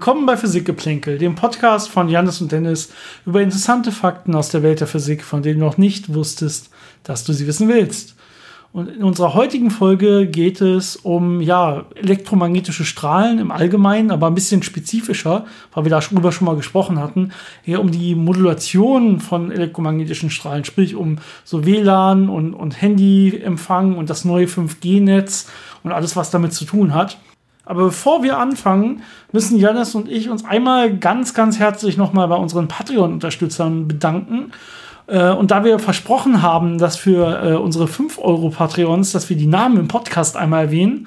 Willkommen bei Physikgeplänkel, dem Podcast von Janis und Dennis über interessante Fakten aus der Welt der Physik, von denen du noch nicht wusstest, dass du sie wissen willst. Und in unserer heutigen Folge geht es um ja, elektromagnetische Strahlen im Allgemeinen, aber ein bisschen spezifischer, weil wir darüber schon mal gesprochen hatten, eher um die Modulation von elektromagnetischen Strahlen, sprich um so WLAN und, und Handyempfang und das neue 5G-Netz und alles, was damit zu tun hat. Aber bevor wir anfangen, müssen Janis und ich uns einmal ganz, ganz herzlich nochmal bei unseren Patreon-Unterstützern bedanken. Äh, und da wir versprochen haben, dass für äh, unsere 5 Euro Patreons, dass wir die Namen im Podcast einmal erwähnen,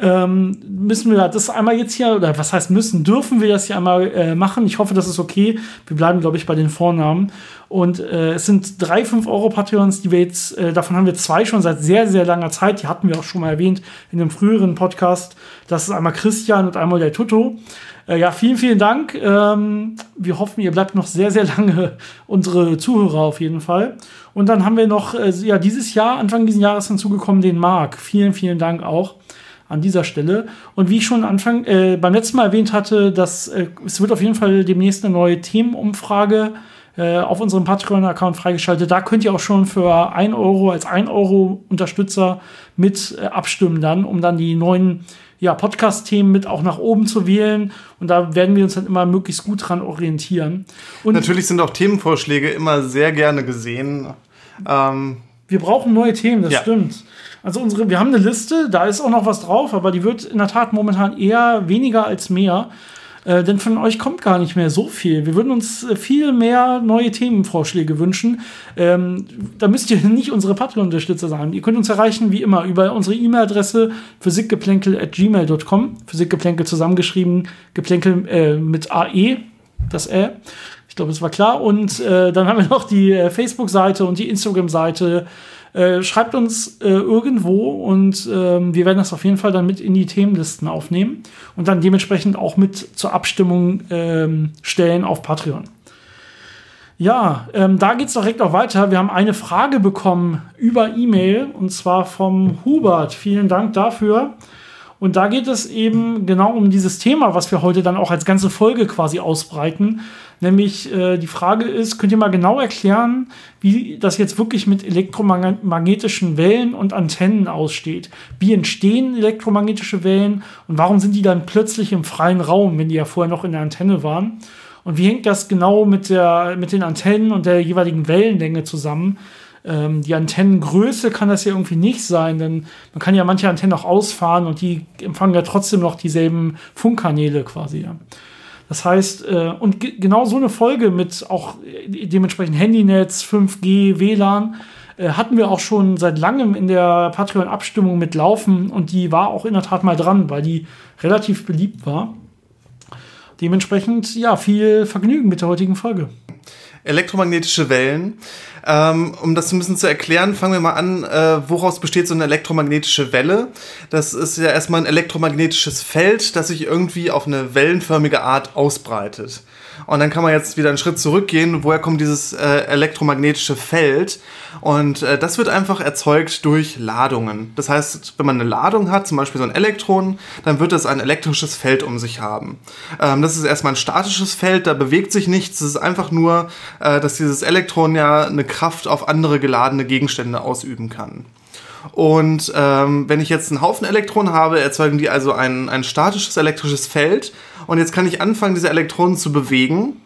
ähm, müssen wir das einmal jetzt hier, oder was heißt müssen, dürfen wir das hier einmal äh, machen. Ich hoffe, das ist okay. Wir bleiben, glaube ich, bei den Vornamen. Und äh, es sind drei 5-Euro-Patreons, die wir jetzt, äh, davon haben wir zwei schon seit sehr, sehr langer Zeit. Die hatten wir auch schon mal erwähnt in einem früheren Podcast. Das ist einmal Christian und einmal der Tutto. Äh, ja, vielen, vielen Dank. Ähm, wir hoffen, ihr bleibt noch sehr, sehr lange unsere Zuhörer auf jeden Fall. Und dann haben wir noch, äh, ja, dieses Jahr, Anfang dieses Jahres hinzugekommen, den Marc. Vielen, vielen Dank auch an dieser Stelle. Und wie ich schon Anfang äh, beim letzten Mal erwähnt hatte, dass äh, es wird auf jeden Fall demnächst eine neue Themenumfrage äh, auf unserem Patreon-Account freigeschaltet. Da könnt ihr auch schon für 1 Euro als 1 Euro Unterstützer mit äh, abstimmen dann, um dann die neuen ja, Podcast-Themen mit auch nach oben zu wählen. Und da werden wir uns dann immer möglichst gut dran orientieren. Und Natürlich sind auch Themenvorschläge immer sehr gerne gesehen. Ähm wir brauchen neue Themen, das ja. stimmt. Also unsere, wir haben eine Liste, da ist auch noch was drauf, aber die wird in der Tat momentan eher weniger als mehr. Äh, denn von euch kommt gar nicht mehr so viel. Wir würden uns äh, viel mehr neue Themenvorschläge wünschen. Ähm, da müsst ihr nicht unsere Patreon-Unterstützer sein. Ihr könnt uns erreichen, wie immer, über unsere E-Mail-Adresse physikgeplänkel.gmail.com. Physikgeplänkel zusammengeschrieben, Geplänkel äh, mit AE, das Ä. Ich glaube, es war klar. Und äh, dann haben wir noch die äh, Facebook-Seite und die Instagram-Seite äh, schreibt uns äh, irgendwo und ähm, wir werden das auf jeden Fall dann mit in die Themenlisten aufnehmen und dann dementsprechend auch mit zur Abstimmung ähm, stellen auf Patreon. Ja, ähm, da geht es direkt auch weiter. Wir haben eine Frage bekommen über E-Mail und zwar vom Hubert. Vielen Dank dafür. Und da geht es eben genau um dieses Thema, was wir heute dann auch als ganze Folge quasi ausbreiten. Nämlich äh, die Frage ist, könnt ihr mal genau erklären, wie das jetzt wirklich mit elektromagnetischen Wellen und Antennen aussteht? Wie entstehen elektromagnetische Wellen und warum sind die dann plötzlich im freien Raum, wenn die ja vorher noch in der Antenne waren? Und wie hängt das genau mit, der, mit den Antennen und der jeweiligen Wellenlänge zusammen? Ähm, die Antennengröße kann das ja irgendwie nicht sein, denn man kann ja manche Antennen auch ausfahren und die empfangen ja trotzdem noch dieselben Funkkanäle quasi. Ja. Das heißt, äh, und genau so eine Folge mit auch äh, dementsprechend Handynetz, 5G, WLAN äh, hatten wir auch schon seit langem in der Patreon-Abstimmung mit laufen und die war auch in der Tat mal dran, weil die relativ beliebt war. Dementsprechend, ja, viel Vergnügen mit der heutigen Folge. Elektromagnetische Wellen ähm, um das ein bisschen zu erklären, fangen wir mal an, äh, woraus besteht so eine elektromagnetische Welle. Das ist ja erstmal ein elektromagnetisches Feld, das sich irgendwie auf eine wellenförmige Art ausbreitet. Und dann kann man jetzt wieder einen Schritt zurückgehen. Woher kommt dieses äh, elektromagnetische Feld? Und äh, das wird einfach erzeugt durch Ladungen. Das heißt, wenn man eine Ladung hat, zum Beispiel so ein Elektron, dann wird es ein elektrisches Feld um sich haben. Ähm, das ist erstmal ein statisches Feld, da bewegt sich nichts. Es ist einfach nur, äh, dass dieses Elektron ja eine Kraft auf andere geladene Gegenstände ausüben kann. Und ähm, wenn ich jetzt einen Haufen Elektronen habe, erzeugen die also ein, ein statisches elektrisches Feld. Und jetzt kann ich anfangen, diese Elektronen zu bewegen.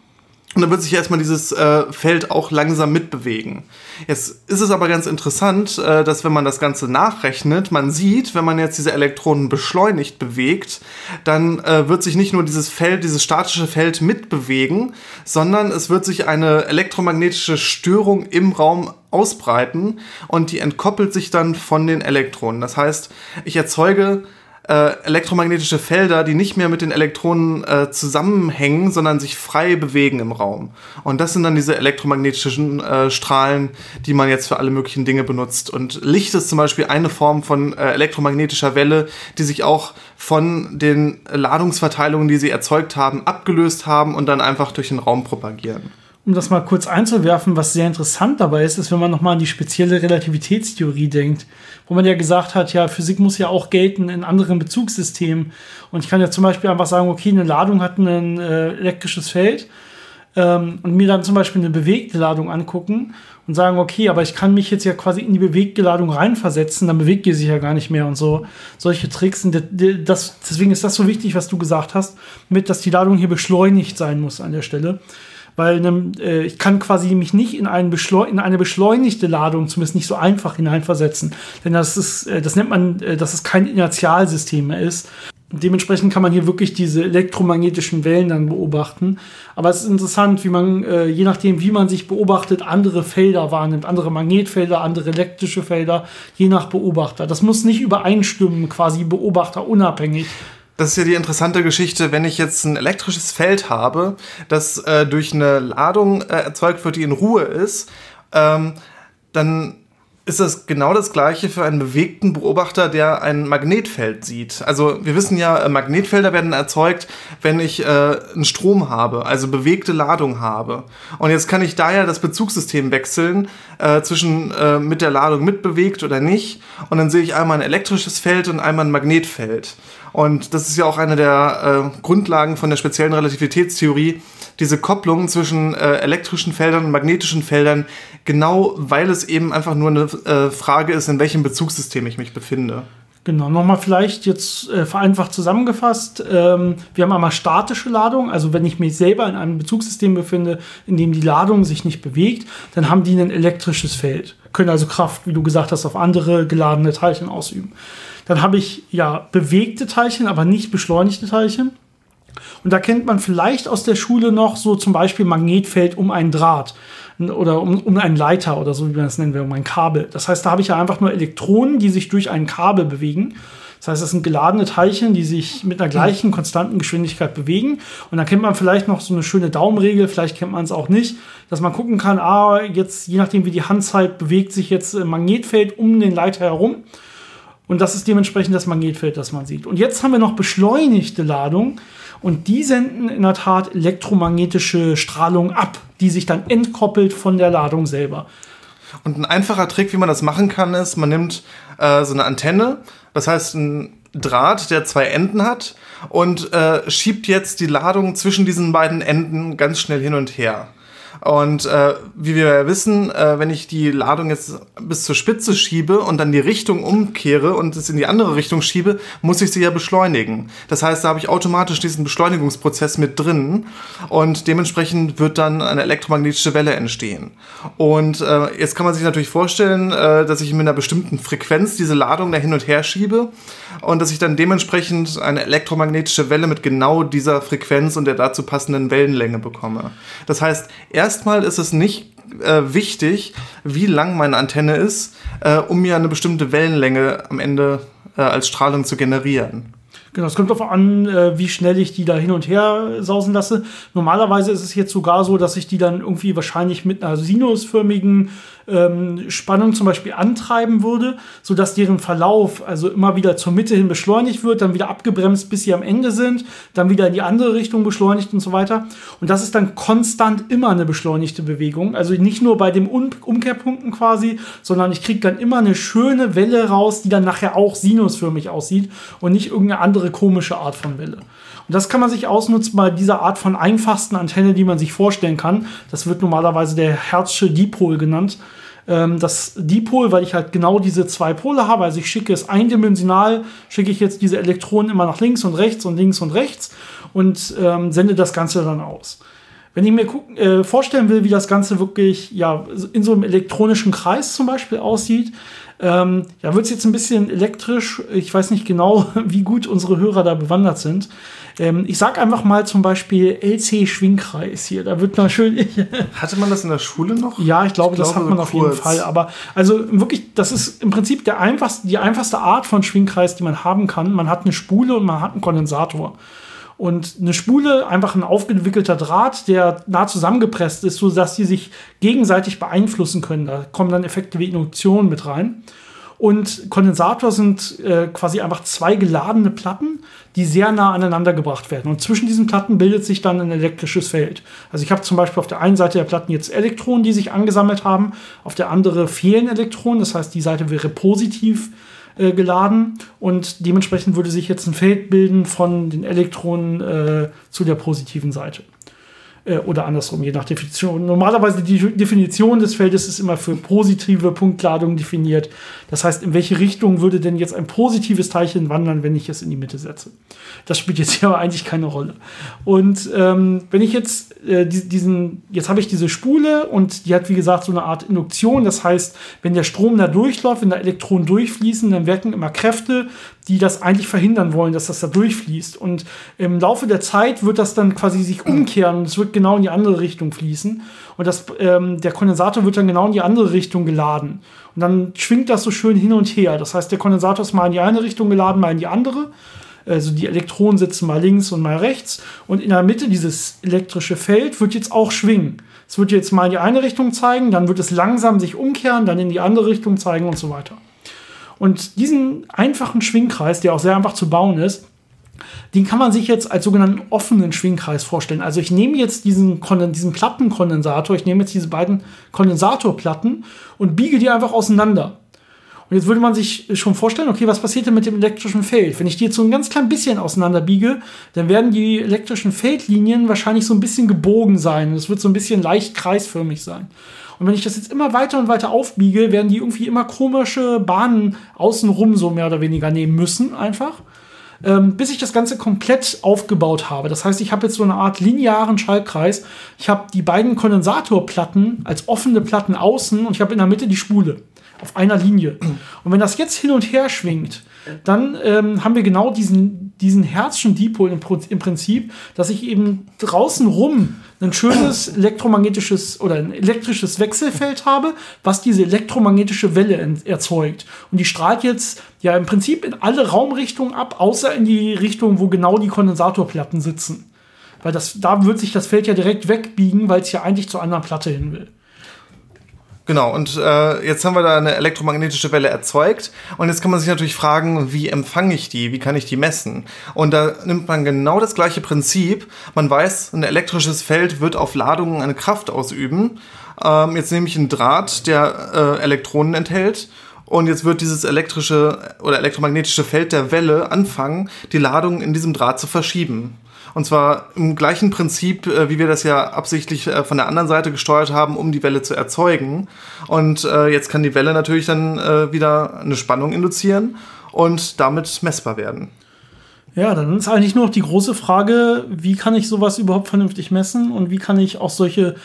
Und dann wird sich erstmal dieses äh, Feld auch langsam mitbewegen. Jetzt ist es aber ganz interessant, äh, dass wenn man das Ganze nachrechnet, man sieht, wenn man jetzt diese Elektronen beschleunigt bewegt, dann äh, wird sich nicht nur dieses Feld, dieses statische Feld mitbewegen, sondern es wird sich eine elektromagnetische Störung im Raum ausbreiten und die entkoppelt sich dann von den Elektronen. Das heißt, ich erzeuge äh, elektromagnetische Felder, die nicht mehr mit den Elektronen äh, zusammenhängen, sondern sich frei bewegen im Raum. Und das sind dann diese elektromagnetischen äh, Strahlen, die man jetzt für alle möglichen Dinge benutzt. Und Licht ist zum Beispiel eine Form von äh, elektromagnetischer Welle, die sich auch von den Ladungsverteilungen, die sie erzeugt haben, abgelöst haben und dann einfach durch den Raum propagieren. Um das mal kurz einzuwerfen, was sehr interessant dabei ist, ist, wenn man nochmal an die spezielle Relativitätstheorie denkt, wo man ja gesagt hat, ja, Physik muss ja auch gelten in anderen Bezugssystemen. Und ich kann ja zum Beispiel einfach sagen, okay, eine Ladung hat ein äh, elektrisches Feld ähm, und mir dann zum Beispiel eine bewegte Ladung angucken und sagen, okay, aber ich kann mich jetzt ja quasi in die bewegte Ladung reinversetzen, dann bewegt die sich ja gar nicht mehr und so. Solche Tricks. Und das, deswegen ist das so wichtig, was du gesagt hast, mit, dass die Ladung hier beschleunigt sein muss an der Stelle. Weil äh, ich kann quasi mich nicht in, einen in, eine beschleunigte Ladung zumindest nicht so einfach hineinversetzen. Denn das ist, äh, das nennt man, äh, dass es kein Inertialsystem mehr ist. Dementsprechend kann man hier wirklich diese elektromagnetischen Wellen dann beobachten. Aber es ist interessant, wie man, äh, je nachdem, wie man sich beobachtet, andere Felder wahrnimmt, andere Magnetfelder, andere elektrische Felder, je nach Beobachter. Das muss nicht übereinstimmen, quasi beobachterunabhängig. Das ist ja die interessante Geschichte, wenn ich jetzt ein elektrisches Feld habe, das äh, durch eine Ladung äh, erzeugt wird, die in Ruhe ist, ähm, dann ist das genau das gleiche für einen bewegten Beobachter, der ein Magnetfeld sieht. Also wir wissen ja, äh, Magnetfelder werden erzeugt, wenn ich äh, einen Strom habe, also bewegte Ladung habe. Und jetzt kann ich daher das Bezugssystem wechseln äh, zwischen äh, mit der Ladung mitbewegt oder nicht. Und dann sehe ich einmal ein elektrisches Feld und einmal ein Magnetfeld. Und das ist ja auch eine der äh, Grundlagen von der speziellen Relativitätstheorie, diese Kopplung zwischen äh, elektrischen Feldern und magnetischen Feldern, genau weil es eben einfach nur eine äh, Frage ist, in welchem Bezugssystem ich mich befinde. Genau, nochmal vielleicht jetzt äh, vereinfacht zusammengefasst. Ähm, wir haben einmal statische Ladung, also wenn ich mich selber in einem Bezugssystem befinde, in dem die Ladung sich nicht bewegt, dann haben die ein elektrisches Feld, können also Kraft, wie du gesagt hast, auf andere geladene Teilchen ausüben. Dann habe ich ja bewegte Teilchen, aber nicht beschleunigte Teilchen. Und da kennt man vielleicht aus der Schule noch so zum Beispiel Magnetfeld um einen Draht oder um, um einen Leiter oder so, wie man das nennen will, um ein Kabel. Das heißt, da habe ich ja einfach nur Elektronen, die sich durch ein Kabel bewegen. Das heißt, das sind geladene Teilchen, die sich mit einer gleichen konstanten Geschwindigkeit bewegen. Und da kennt man vielleicht noch so eine schöne Daumenregel, vielleicht kennt man es auch nicht, dass man gucken kann, ah, jetzt, je nachdem wie die Handzeit bewegt sich jetzt ein Magnetfeld um den Leiter herum. Und das ist dementsprechend das Magnetfeld, das man sieht. Und jetzt haben wir noch beschleunigte Ladung. Und die senden in der Tat elektromagnetische Strahlung ab, die sich dann entkoppelt von der Ladung selber. Und ein einfacher Trick, wie man das machen kann, ist, man nimmt äh, so eine Antenne, das heißt ein Draht, der zwei Enden hat, und äh, schiebt jetzt die Ladung zwischen diesen beiden Enden ganz schnell hin und her. Und äh, wie wir ja wissen, äh, wenn ich die Ladung jetzt bis zur Spitze schiebe und dann die Richtung umkehre und es in die andere Richtung schiebe, muss ich sie ja beschleunigen. Das heißt, da habe ich automatisch diesen Beschleunigungsprozess mit drin und dementsprechend wird dann eine elektromagnetische Welle entstehen. Und äh, jetzt kann man sich natürlich vorstellen, äh, dass ich mit einer bestimmten Frequenz diese Ladung da hin und her schiebe und dass ich dann dementsprechend eine elektromagnetische Welle mit genau dieser Frequenz und der dazu passenden Wellenlänge bekomme. Das heißt, erstmal ist es nicht äh, wichtig, wie lang meine Antenne ist, äh, um mir eine bestimmte Wellenlänge am Ende äh, als Strahlung zu generieren. Genau, es kommt darauf an, äh, wie schnell ich die da hin und her sausen lasse. Normalerweise ist es jetzt sogar so, dass ich die dann irgendwie wahrscheinlich mit einer sinusförmigen ähm, Spannung zum Beispiel antreiben würde, sodass deren Verlauf also immer wieder zur Mitte hin beschleunigt wird, dann wieder abgebremst, bis sie am Ende sind, dann wieder in die andere Richtung beschleunigt und so weiter. Und das ist dann konstant immer eine beschleunigte Bewegung. Also nicht nur bei den um Umkehrpunkten quasi, sondern ich kriege dann immer eine schöne Welle raus, die dann nachher auch sinusförmig aussieht und nicht irgendeine andere komische Art von Welle. Und das kann man sich ausnutzen bei dieser Art von einfachsten Antenne, die man sich vorstellen kann. Das wird normalerweise der Herzsche Dipol genannt. Ähm, das Dipol, weil ich halt genau diese zwei Pole habe, also ich schicke es eindimensional, schicke ich jetzt diese Elektronen immer nach links und rechts und links und rechts und ähm, sende das Ganze dann aus. Wenn ich mir äh, vorstellen will, wie das Ganze wirklich ja, in so einem elektronischen Kreis zum Beispiel aussieht, ähm, ja, wird es jetzt ein bisschen elektrisch. Ich weiß nicht genau, wie gut unsere Hörer da bewandert sind. Ähm, ich sag einfach mal zum Beispiel LC-Schwingkreis hier. Da wird schön. Hatte man das in der Schule noch? Ja, ich glaube, ich das glaube, hat man so auf jeden Fall. Aber also wirklich, das ist im Prinzip der einfachste, die einfachste Art von Schwingkreis, die man haben kann. Man hat eine Spule und man hat einen Kondensator. Und eine Spule, einfach ein aufgewickelter Draht, der nah zusammengepresst ist, sodass die sich gegenseitig beeinflussen können. Da kommen dann Effekte wie Induktion mit rein. Und Kondensator sind äh, quasi einfach zwei geladene Platten, die sehr nah aneinander gebracht werden. Und zwischen diesen Platten bildet sich dann ein elektrisches Feld. Also ich habe zum Beispiel auf der einen Seite der Platten jetzt Elektronen, die sich angesammelt haben, auf der anderen fehlen Elektronen. Das heißt, die Seite wäre positiv äh, geladen und dementsprechend würde sich jetzt ein Feld bilden von den Elektronen äh, zu der positiven Seite. Äh, oder andersrum, je nach Definition. Normalerweise die Definition des Feldes ist immer für positive Punktladung definiert. Das heißt, in welche Richtung würde denn jetzt ein positives Teilchen wandern, wenn ich es in die Mitte setze? Das spielt jetzt hier aber eigentlich keine Rolle. Und ähm, wenn ich jetzt äh, diesen, jetzt habe ich diese Spule und die hat wie gesagt so eine Art Induktion. Das heißt, wenn der Strom da durchläuft, wenn da Elektronen durchfließen, dann wirken immer Kräfte, die das eigentlich verhindern wollen, dass das da durchfließt. Und im Laufe der Zeit wird das dann quasi sich umkehren und es wird genau in die andere Richtung fließen. Und das, ähm, der Kondensator wird dann genau in die andere Richtung geladen. Und dann schwingt das so schön hin und her. Das heißt, der Kondensator ist mal in die eine Richtung geladen, mal in die andere. Also die Elektronen sitzen mal links und mal rechts. Und in der Mitte dieses elektrische Feld wird jetzt auch schwingen. Es wird jetzt mal in die eine Richtung zeigen, dann wird es langsam sich umkehren, dann in die andere Richtung zeigen und so weiter. Und diesen einfachen Schwingkreis, der auch sehr einfach zu bauen ist, den kann man sich jetzt als sogenannten offenen Schwingkreis vorstellen. Also ich nehme jetzt diesen, diesen Plattenkondensator, ich nehme jetzt diese beiden Kondensatorplatten und biege die einfach auseinander. Und jetzt würde man sich schon vorstellen, okay, was passiert denn mit dem elektrischen Feld? Wenn ich die jetzt so ein ganz klein bisschen auseinander biege, dann werden die elektrischen Feldlinien wahrscheinlich so ein bisschen gebogen sein. Es wird so ein bisschen leicht kreisförmig sein. Und wenn ich das jetzt immer weiter und weiter aufbiege, werden die irgendwie immer komische Bahnen außenrum so mehr oder weniger nehmen müssen, einfach. Ähm, bis ich das Ganze komplett aufgebaut habe. Das heißt, ich habe jetzt so eine Art linearen Schaltkreis. Ich habe die beiden Kondensatorplatten als offene Platten außen und ich habe in der Mitte die Spule auf einer Linie. Und wenn das jetzt hin und her schwingt, dann ähm, haben wir genau diesen, diesen Herzchen Dipol im, im, Prinzip, dass ich eben draußen rum ein schönes elektromagnetisches oder ein elektrisches Wechselfeld habe, was diese elektromagnetische Welle erzeugt. Und die strahlt jetzt ja im Prinzip in alle Raumrichtungen ab, außer in die Richtung, wo genau die Kondensatorplatten sitzen. Weil das, da wird sich das Feld ja direkt wegbiegen, weil es ja eigentlich zur anderen Platte hin will. Genau, und äh, jetzt haben wir da eine elektromagnetische Welle erzeugt. Und jetzt kann man sich natürlich fragen, wie empfange ich die? Wie kann ich die messen? Und da nimmt man genau das gleiche Prinzip. Man weiß, ein elektrisches Feld wird auf Ladungen eine Kraft ausüben. Ähm, jetzt nehme ich einen Draht, der äh, Elektronen enthält. Und jetzt wird dieses elektrische oder elektromagnetische Feld der Welle anfangen, die Ladung in diesem Draht zu verschieben. Und zwar im gleichen Prinzip, äh, wie wir das ja absichtlich äh, von der anderen Seite gesteuert haben, um die Welle zu erzeugen. Und äh, jetzt kann die Welle natürlich dann äh, wieder eine Spannung induzieren und damit messbar werden. Ja, dann ist eigentlich nur noch die große Frage, wie kann ich sowas überhaupt vernünftig messen und wie kann ich auch solche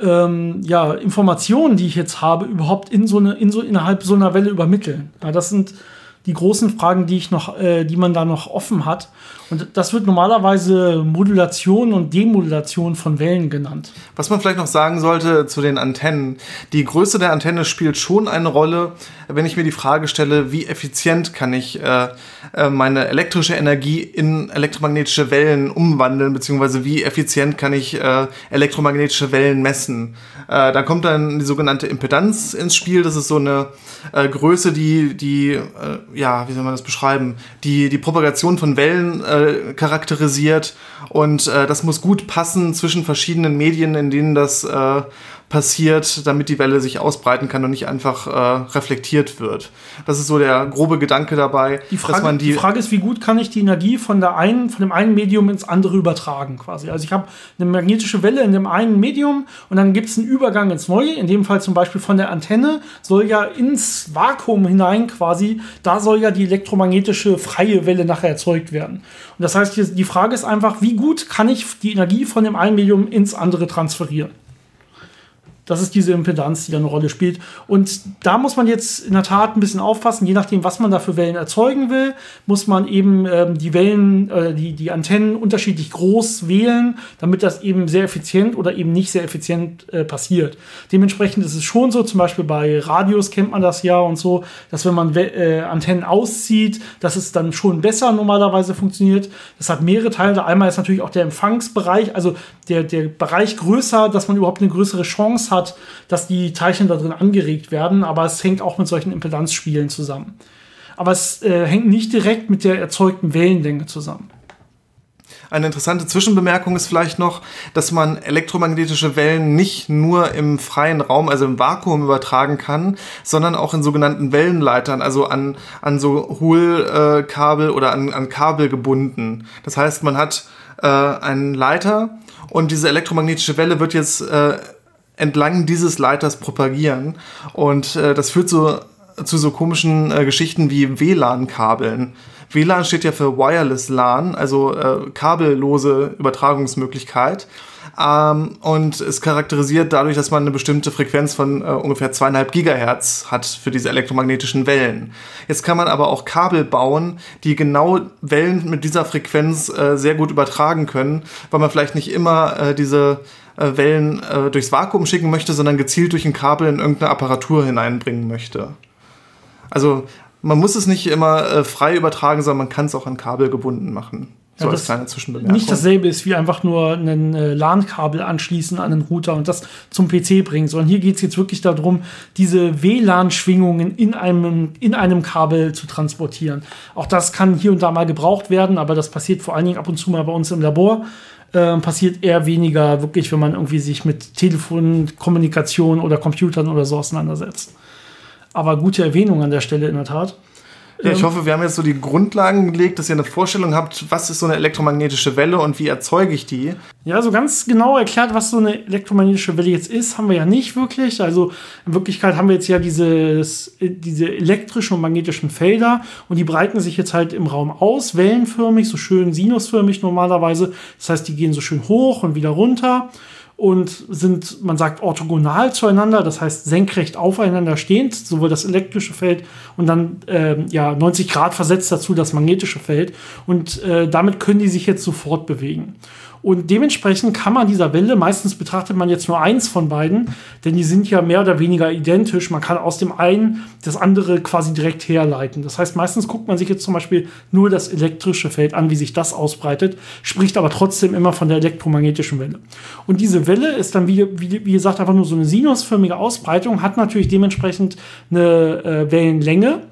ähm, ja, Informationen, die ich jetzt habe, überhaupt in so eine, in so, innerhalb so einer Welle übermitteln. Ja, das sind die großen Fragen, die ich noch, äh, die man da noch offen hat. Und das wird normalerweise Modulation und Demodulation von Wellen genannt. Was man vielleicht noch sagen sollte zu den Antennen. Die Größe der Antenne spielt schon eine Rolle, wenn ich mir die Frage stelle, wie effizient kann ich äh, äh meine elektrische Energie in elektromagnetische Wellen umwandeln, beziehungsweise wie effizient kann ich äh, elektromagnetische Wellen messen. Äh, da kommt dann die sogenannte Impedanz ins Spiel. Das ist so eine äh, Größe, die, die äh, ja, wie soll man das beschreiben, die die Propagation von Wellen charakterisiert. Und äh, das muss gut passen zwischen verschiedenen Medien, in denen das äh, passiert, damit die Welle sich ausbreiten kann und nicht einfach äh, reflektiert wird. Das ist so der grobe Gedanke dabei. Die Frage, die, die, Frage ist, wie gut kann ich die Energie von, der einen, von dem einen Medium ins andere übertragen quasi. Also ich habe eine magnetische Welle in dem einen Medium und dann gibt es einen Übergang ins neue, in dem Fall zum Beispiel von der Antenne, soll ja ins Vakuum hinein quasi, da soll ja die elektromagnetische freie Welle nachher erzeugt werden. Und das heißt, die Frage ist einfach, wie gut kann ich die Energie von dem einen Medium ins andere transferieren? Das ist diese Impedanz, die da eine Rolle spielt. Und da muss man jetzt in der Tat ein bisschen aufpassen, je nachdem, was man da für Wellen erzeugen will, muss man eben ähm, die Wellen, äh, die, die Antennen unterschiedlich groß wählen, damit das eben sehr effizient oder eben nicht sehr effizient äh, passiert. Dementsprechend ist es schon so, zum Beispiel bei Radios kennt man das ja und so, dass wenn man äh, Antennen auszieht, dass es dann schon besser normalerweise funktioniert. Das hat mehrere Teile. Einmal ist natürlich auch der Empfangsbereich, also der, der Bereich größer, dass man überhaupt eine größere Chance hat, Art, dass die Teilchen da drin angeregt werden, aber es hängt auch mit solchen Impedanzspielen zusammen. Aber es äh, hängt nicht direkt mit der erzeugten Wellenlänge zusammen. Eine interessante Zwischenbemerkung ist vielleicht noch, dass man elektromagnetische Wellen nicht nur im freien Raum, also im Vakuum übertragen kann, sondern auch in sogenannten Wellenleitern, also an, an so Hohlkabel oder an, an Kabel gebunden. Das heißt, man hat äh, einen Leiter und diese elektromagnetische Welle wird jetzt äh, entlang dieses Leiters propagieren und äh, das führt so zu so komischen äh, Geschichten wie WLAN-Kabeln. WLAN steht ja für Wireless LAN, also äh, kabellose Übertragungsmöglichkeit. Ähm, und ist charakterisiert dadurch, dass man eine bestimmte Frequenz von äh, ungefähr zweieinhalb Gigahertz hat für diese elektromagnetischen Wellen. Jetzt kann man aber auch Kabel bauen, die genau Wellen mit dieser Frequenz äh, sehr gut übertragen können, weil man vielleicht nicht immer äh, diese äh, Wellen äh, durchs Vakuum schicken möchte, sondern gezielt durch ein Kabel in irgendeine Apparatur hineinbringen möchte. Also man muss es nicht immer äh, frei übertragen, sondern man kann es auch an Kabel gebunden machen. So ja, als kleine Zwischenbemerkung. Nicht dasselbe ist wie einfach nur ein äh, LAN-Kabel anschließen an einen Router und das zum PC bringen, sondern hier geht es jetzt wirklich darum, diese WLAN-Schwingungen in einem, in einem Kabel zu transportieren. Auch das kann hier und da mal gebraucht werden, aber das passiert vor allen Dingen ab und zu mal bei uns im Labor. Äh, passiert eher weniger wirklich, wenn man irgendwie sich mit Telefon, Kommunikation oder Computern oder so auseinandersetzt. Aber gute Erwähnung an der Stelle in der Tat. Ja, ich ähm, hoffe, wir haben jetzt so die Grundlagen gelegt, dass ihr eine Vorstellung habt, was ist so eine elektromagnetische Welle und wie erzeuge ich die. Ja, so ganz genau erklärt, was so eine elektromagnetische Welle jetzt ist, haben wir ja nicht wirklich. Also in Wirklichkeit haben wir jetzt ja dieses, diese elektrischen und magnetischen Felder und die breiten sich jetzt halt im Raum aus, wellenförmig, so schön sinusförmig normalerweise. Das heißt, die gehen so schön hoch und wieder runter und sind, man sagt, orthogonal zueinander, das heißt senkrecht aufeinander stehend, sowohl das elektrische Feld und dann äh, ja 90 Grad versetzt dazu das magnetische Feld und äh, damit können die sich jetzt sofort bewegen. Und dementsprechend kann man dieser Welle, meistens betrachtet man jetzt nur eins von beiden, denn die sind ja mehr oder weniger identisch. Man kann aus dem einen das andere quasi direkt herleiten. Das heißt, meistens guckt man sich jetzt zum Beispiel nur das elektrische Feld an, wie sich das ausbreitet, spricht aber trotzdem immer von der elektromagnetischen Welle. Und diese Welle ist dann, wie, wie, wie gesagt, einfach nur so eine sinusförmige Ausbreitung, hat natürlich dementsprechend eine äh, Wellenlänge.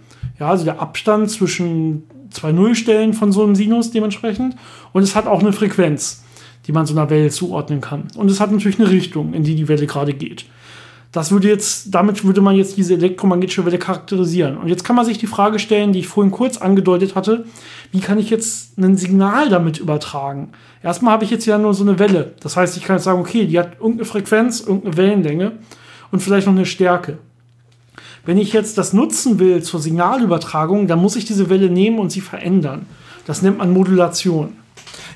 Ja, also der Abstand zwischen zwei Nullstellen von so einem Sinus dementsprechend. Und es hat auch eine Frequenz die man so einer Welle zuordnen kann. Und es hat natürlich eine Richtung, in die die Welle gerade geht. Das würde jetzt, damit würde man jetzt diese elektromagnetische Welle charakterisieren. Und jetzt kann man sich die Frage stellen, die ich vorhin kurz angedeutet hatte, wie kann ich jetzt ein Signal damit übertragen? Erstmal habe ich jetzt ja nur so eine Welle. Das heißt, ich kann jetzt sagen, okay, die hat irgendeine Frequenz, irgendeine Wellenlänge und vielleicht noch eine Stärke. Wenn ich jetzt das nutzen will zur Signalübertragung, dann muss ich diese Welle nehmen und sie verändern. Das nennt man Modulation.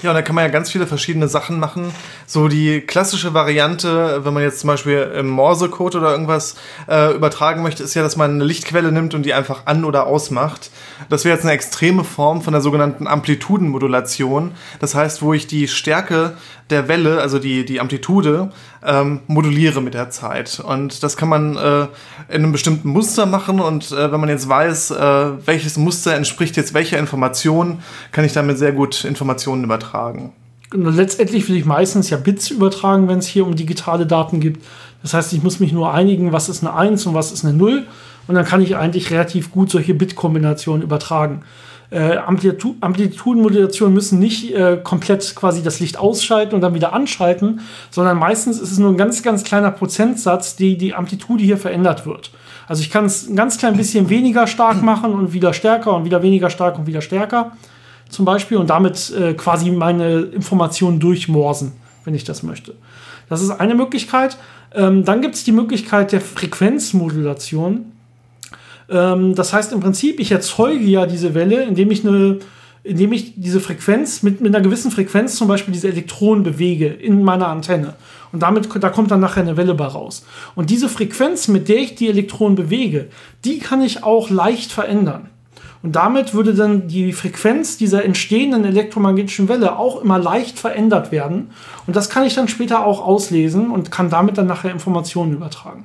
Ja, und da kann man ja ganz viele verschiedene Sachen machen. So die klassische Variante, wenn man jetzt zum Beispiel im Morse-Code oder irgendwas äh, übertragen möchte, ist ja, dass man eine Lichtquelle nimmt und die einfach an- oder ausmacht. Das wäre jetzt eine extreme Form von der sogenannten Amplitudenmodulation. Das heißt, wo ich die Stärke der Welle, also die, die Amplitude, ähm, moduliere mit der Zeit. Und das kann man äh, in einem bestimmten Muster machen. Und äh, wenn man jetzt weiß, äh, welches Muster entspricht jetzt welcher Information, kann ich damit sehr gut Informationen übertragen. Letztendlich will ich meistens ja Bits übertragen, wenn es hier um digitale Daten geht. Das heißt, ich muss mich nur einigen, was ist eine 1 und was ist eine 0. Und dann kann ich eigentlich relativ gut solche Bit-Kombinationen übertragen äh, Amplitu Amplitudenmodulationen müssen nicht äh, komplett quasi das Licht ausschalten und dann wieder anschalten, sondern meistens ist es nur ein ganz, ganz kleiner Prozentsatz, die die Amplitude hier verändert wird. Also ich kann es ein ganz klein bisschen weniger stark machen und wieder stärker und wieder weniger stark und wieder stärker zum Beispiel und damit äh, quasi meine Informationen durchmorsen, wenn ich das möchte. Das ist eine Möglichkeit. Ähm, dann gibt es die Möglichkeit der Frequenzmodulation. Ähm, das heißt im Prinzip, ich erzeuge ja diese Welle, indem ich eine indem ich diese Frequenz mit, mit einer gewissen Frequenz zum Beispiel diese Elektronen bewege in meiner Antenne. Und damit, da kommt dann nachher eine Welle bei raus. Und diese Frequenz, mit der ich die Elektronen bewege, die kann ich auch leicht verändern. Und damit würde dann die Frequenz dieser entstehenden elektromagnetischen Welle auch immer leicht verändert werden. Und das kann ich dann später auch auslesen und kann damit dann nachher Informationen übertragen.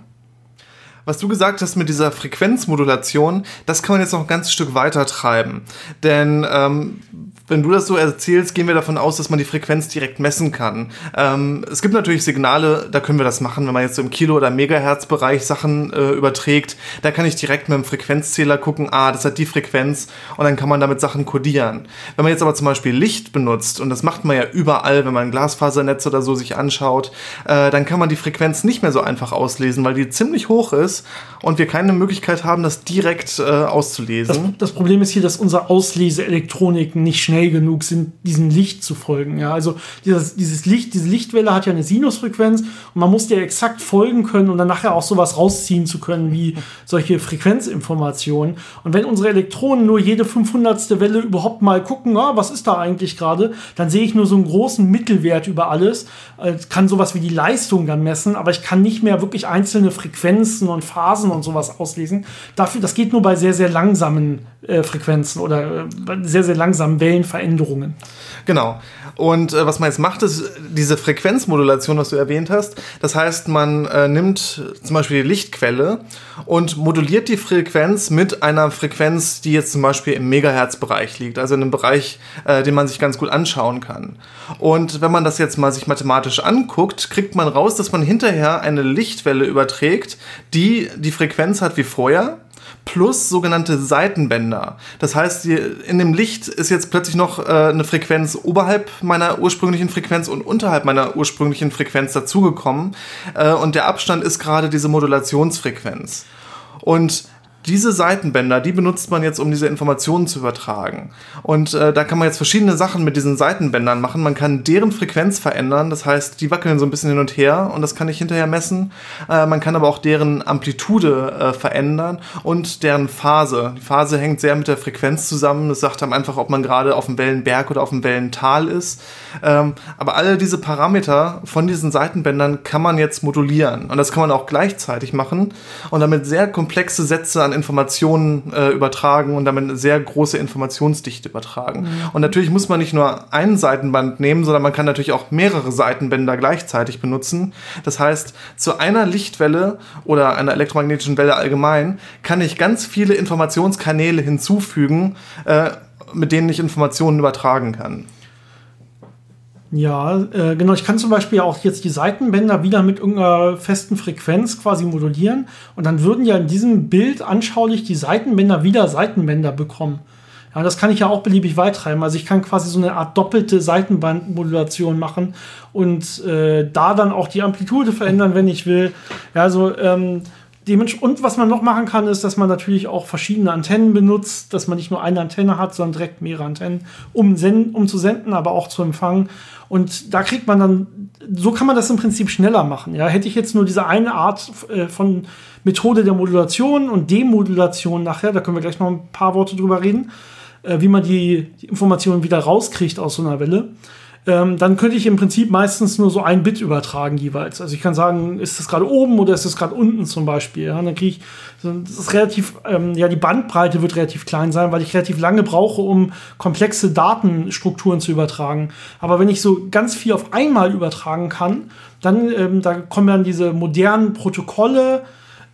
Was du gesagt hast mit dieser Frequenzmodulation, das kann man jetzt noch ein ganzes Stück weiter treiben. Denn ähm, wenn du das so erzählst, gehen wir davon aus, dass man die Frequenz direkt messen kann. Ähm, es gibt natürlich Signale, da können wir das machen, wenn man jetzt so im Kilo- oder Megahertz-Bereich Sachen äh, überträgt. Da kann ich direkt mit dem Frequenzzähler gucken, ah, das hat die Frequenz und dann kann man damit Sachen kodieren. Wenn man jetzt aber zum Beispiel Licht benutzt, und das macht man ja überall, wenn man ein Glasfasernetz oder so sich anschaut, äh, dann kann man die Frequenz nicht mehr so einfach auslesen, weil die ziemlich hoch ist und wir keine Möglichkeit haben, das direkt äh, auszulesen. Das, das Problem ist hier, dass unsere Ausleseelektroniken nicht schnell schnell genug sind, diesem Licht zu folgen. Ja, also dieses, dieses Licht, diese Lichtwelle hat ja eine Sinusfrequenz und man muss der exakt folgen können und dann nachher auch sowas rausziehen zu können wie solche Frequenzinformationen. Und wenn unsere Elektronen nur jede 500. Welle überhaupt mal gucken, ah, was ist da eigentlich gerade, dann sehe ich nur so einen großen Mittelwert über alles, äh, kann sowas wie die Leistung dann messen, aber ich kann nicht mehr wirklich einzelne Frequenzen und Phasen und sowas auslesen. Dafür, das geht nur bei sehr, sehr langsamen äh, Frequenzen oder äh, sehr, sehr langsamen Wellenveränderungen. Genau. Und äh, was man jetzt macht, ist diese Frequenzmodulation, was du erwähnt hast. Das heißt, man äh, nimmt zum Beispiel die Lichtquelle und moduliert die Frequenz mit einer Frequenz, die jetzt zum Beispiel im Megahertz-Bereich liegt, also in einem Bereich, äh, den man sich ganz gut anschauen kann. Und wenn man das jetzt mal sich mathematisch anguckt, kriegt man raus, dass man hinterher eine Lichtwelle überträgt, die die Frequenz hat wie vorher plus sogenannte Seitenbänder. Das heißt, in dem Licht ist jetzt plötzlich noch äh, eine Frequenz oberhalb meiner ursprünglichen Frequenz und unterhalb meiner ursprünglichen Frequenz dazugekommen. Äh, und der Abstand ist gerade diese Modulationsfrequenz. Und diese Seitenbänder, die benutzt man jetzt, um diese Informationen zu übertragen. Und äh, da kann man jetzt verschiedene Sachen mit diesen Seitenbändern machen. Man kann deren Frequenz verändern, das heißt, die wackeln so ein bisschen hin und her und das kann ich hinterher messen. Äh, man kann aber auch deren Amplitude äh, verändern und deren Phase. Die Phase hängt sehr mit der Frequenz zusammen. Das sagt einem einfach, ob man gerade auf dem Wellenberg oder auf dem Wellental ist. Ähm, aber alle diese Parameter von diesen Seitenbändern kann man jetzt modulieren. Und das kann man auch gleichzeitig machen und damit sehr komplexe Sätze an Informationen äh, übertragen und damit eine sehr große Informationsdichte übertragen. Mhm. Und natürlich muss man nicht nur ein Seitenband nehmen, sondern man kann natürlich auch mehrere Seitenbänder gleichzeitig benutzen. Das heißt, zu einer Lichtwelle oder einer elektromagnetischen Welle allgemein kann ich ganz viele Informationskanäle hinzufügen, äh, mit denen ich Informationen übertragen kann. Ja, äh, genau. Ich kann zum Beispiel auch jetzt die Seitenbänder wieder mit irgendeiner festen Frequenz quasi modulieren und dann würden ja in diesem Bild anschaulich die Seitenbänder wieder Seitenbänder bekommen. Ja, das kann ich ja auch beliebig weit treiben. Also ich kann quasi so eine Art doppelte Seitenbandmodulation machen und äh, da dann auch die Amplitude verändern, wenn ich will. Ja, also ähm, und was man noch machen kann, ist, dass man natürlich auch verschiedene Antennen benutzt, dass man nicht nur eine Antenne hat, sondern direkt mehrere Antennen, um, um zu senden, aber auch zu empfangen. Und da kriegt man dann, so kann man das im Prinzip schneller machen. Ja, hätte ich jetzt nur diese eine Art äh, von Methode der Modulation und Demodulation nachher, da können wir gleich noch ein paar Worte drüber reden, äh, wie man die, die Informationen wieder rauskriegt aus so einer Welle ähm, dann könnte ich im Prinzip meistens nur so ein Bit übertragen jeweils. Also ich kann sagen, ist das gerade oben oder ist das gerade unten zum Beispiel. Ja? Dann kriege ich, das ist relativ, ähm, ja, die Bandbreite wird relativ klein sein, weil ich relativ lange brauche, um komplexe Datenstrukturen zu übertragen. Aber wenn ich so ganz viel auf einmal übertragen kann, dann ähm, da kommen dann diese modernen Protokolle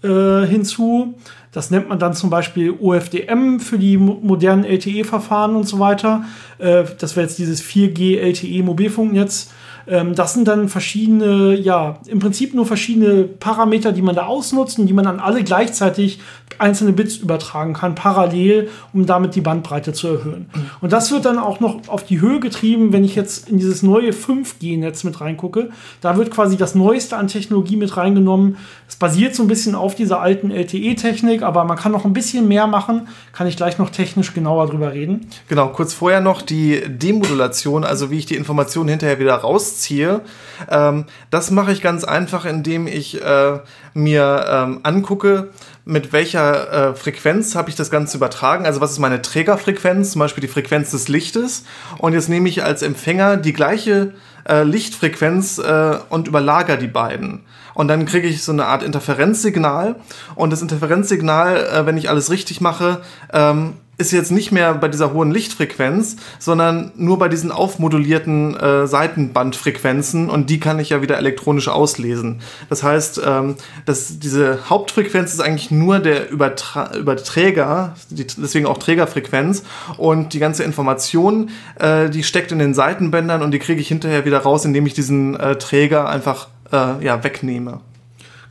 äh, hinzu. Das nennt man dann zum Beispiel OFDM für die modernen LTE-Verfahren und so weiter. Äh, das wäre jetzt dieses 4G LTE Mobilfunknetz. Ähm, das sind dann verschiedene, ja, im Prinzip nur verschiedene Parameter, die man da ausnutzt und die man an alle gleichzeitig einzelne Bits übertragen kann, parallel, um damit die Bandbreite zu erhöhen. Und das wird dann auch noch auf die Höhe getrieben, wenn ich jetzt in dieses neue 5G-Netz mit reingucke. Da wird quasi das Neueste an Technologie mit reingenommen. Es basiert so ein bisschen auf dieser alten LTE-Technik, aber man kann noch ein bisschen mehr machen. Kann ich gleich noch technisch genauer drüber reden. Genau, kurz vorher noch die Demodulation, also wie ich die Informationen hinterher wieder rausziehe. Ähm, das mache ich ganz einfach, indem ich äh, mir ähm, angucke, mit welcher äh, Frequenz habe ich das Ganze übertragen. Also was ist meine Trägerfrequenz, zum Beispiel die Frequenz des Lichtes. Und jetzt nehme ich als Empfänger die gleiche äh, Lichtfrequenz äh, und überlager die beiden. Und dann kriege ich so eine Art Interferenzsignal. Und das Interferenzsignal, äh, wenn ich alles richtig mache, ähm, ist jetzt nicht mehr bei dieser hohen Lichtfrequenz, sondern nur bei diesen aufmodulierten äh, Seitenbandfrequenzen und die kann ich ja wieder elektronisch auslesen. Das heißt, ähm, dass diese Hauptfrequenz ist eigentlich nur der Übertra Überträger, die, deswegen auch Trägerfrequenz und die ganze Information, äh, die steckt in den Seitenbändern und die kriege ich hinterher wieder raus, indem ich diesen äh, Träger einfach äh, ja, wegnehme.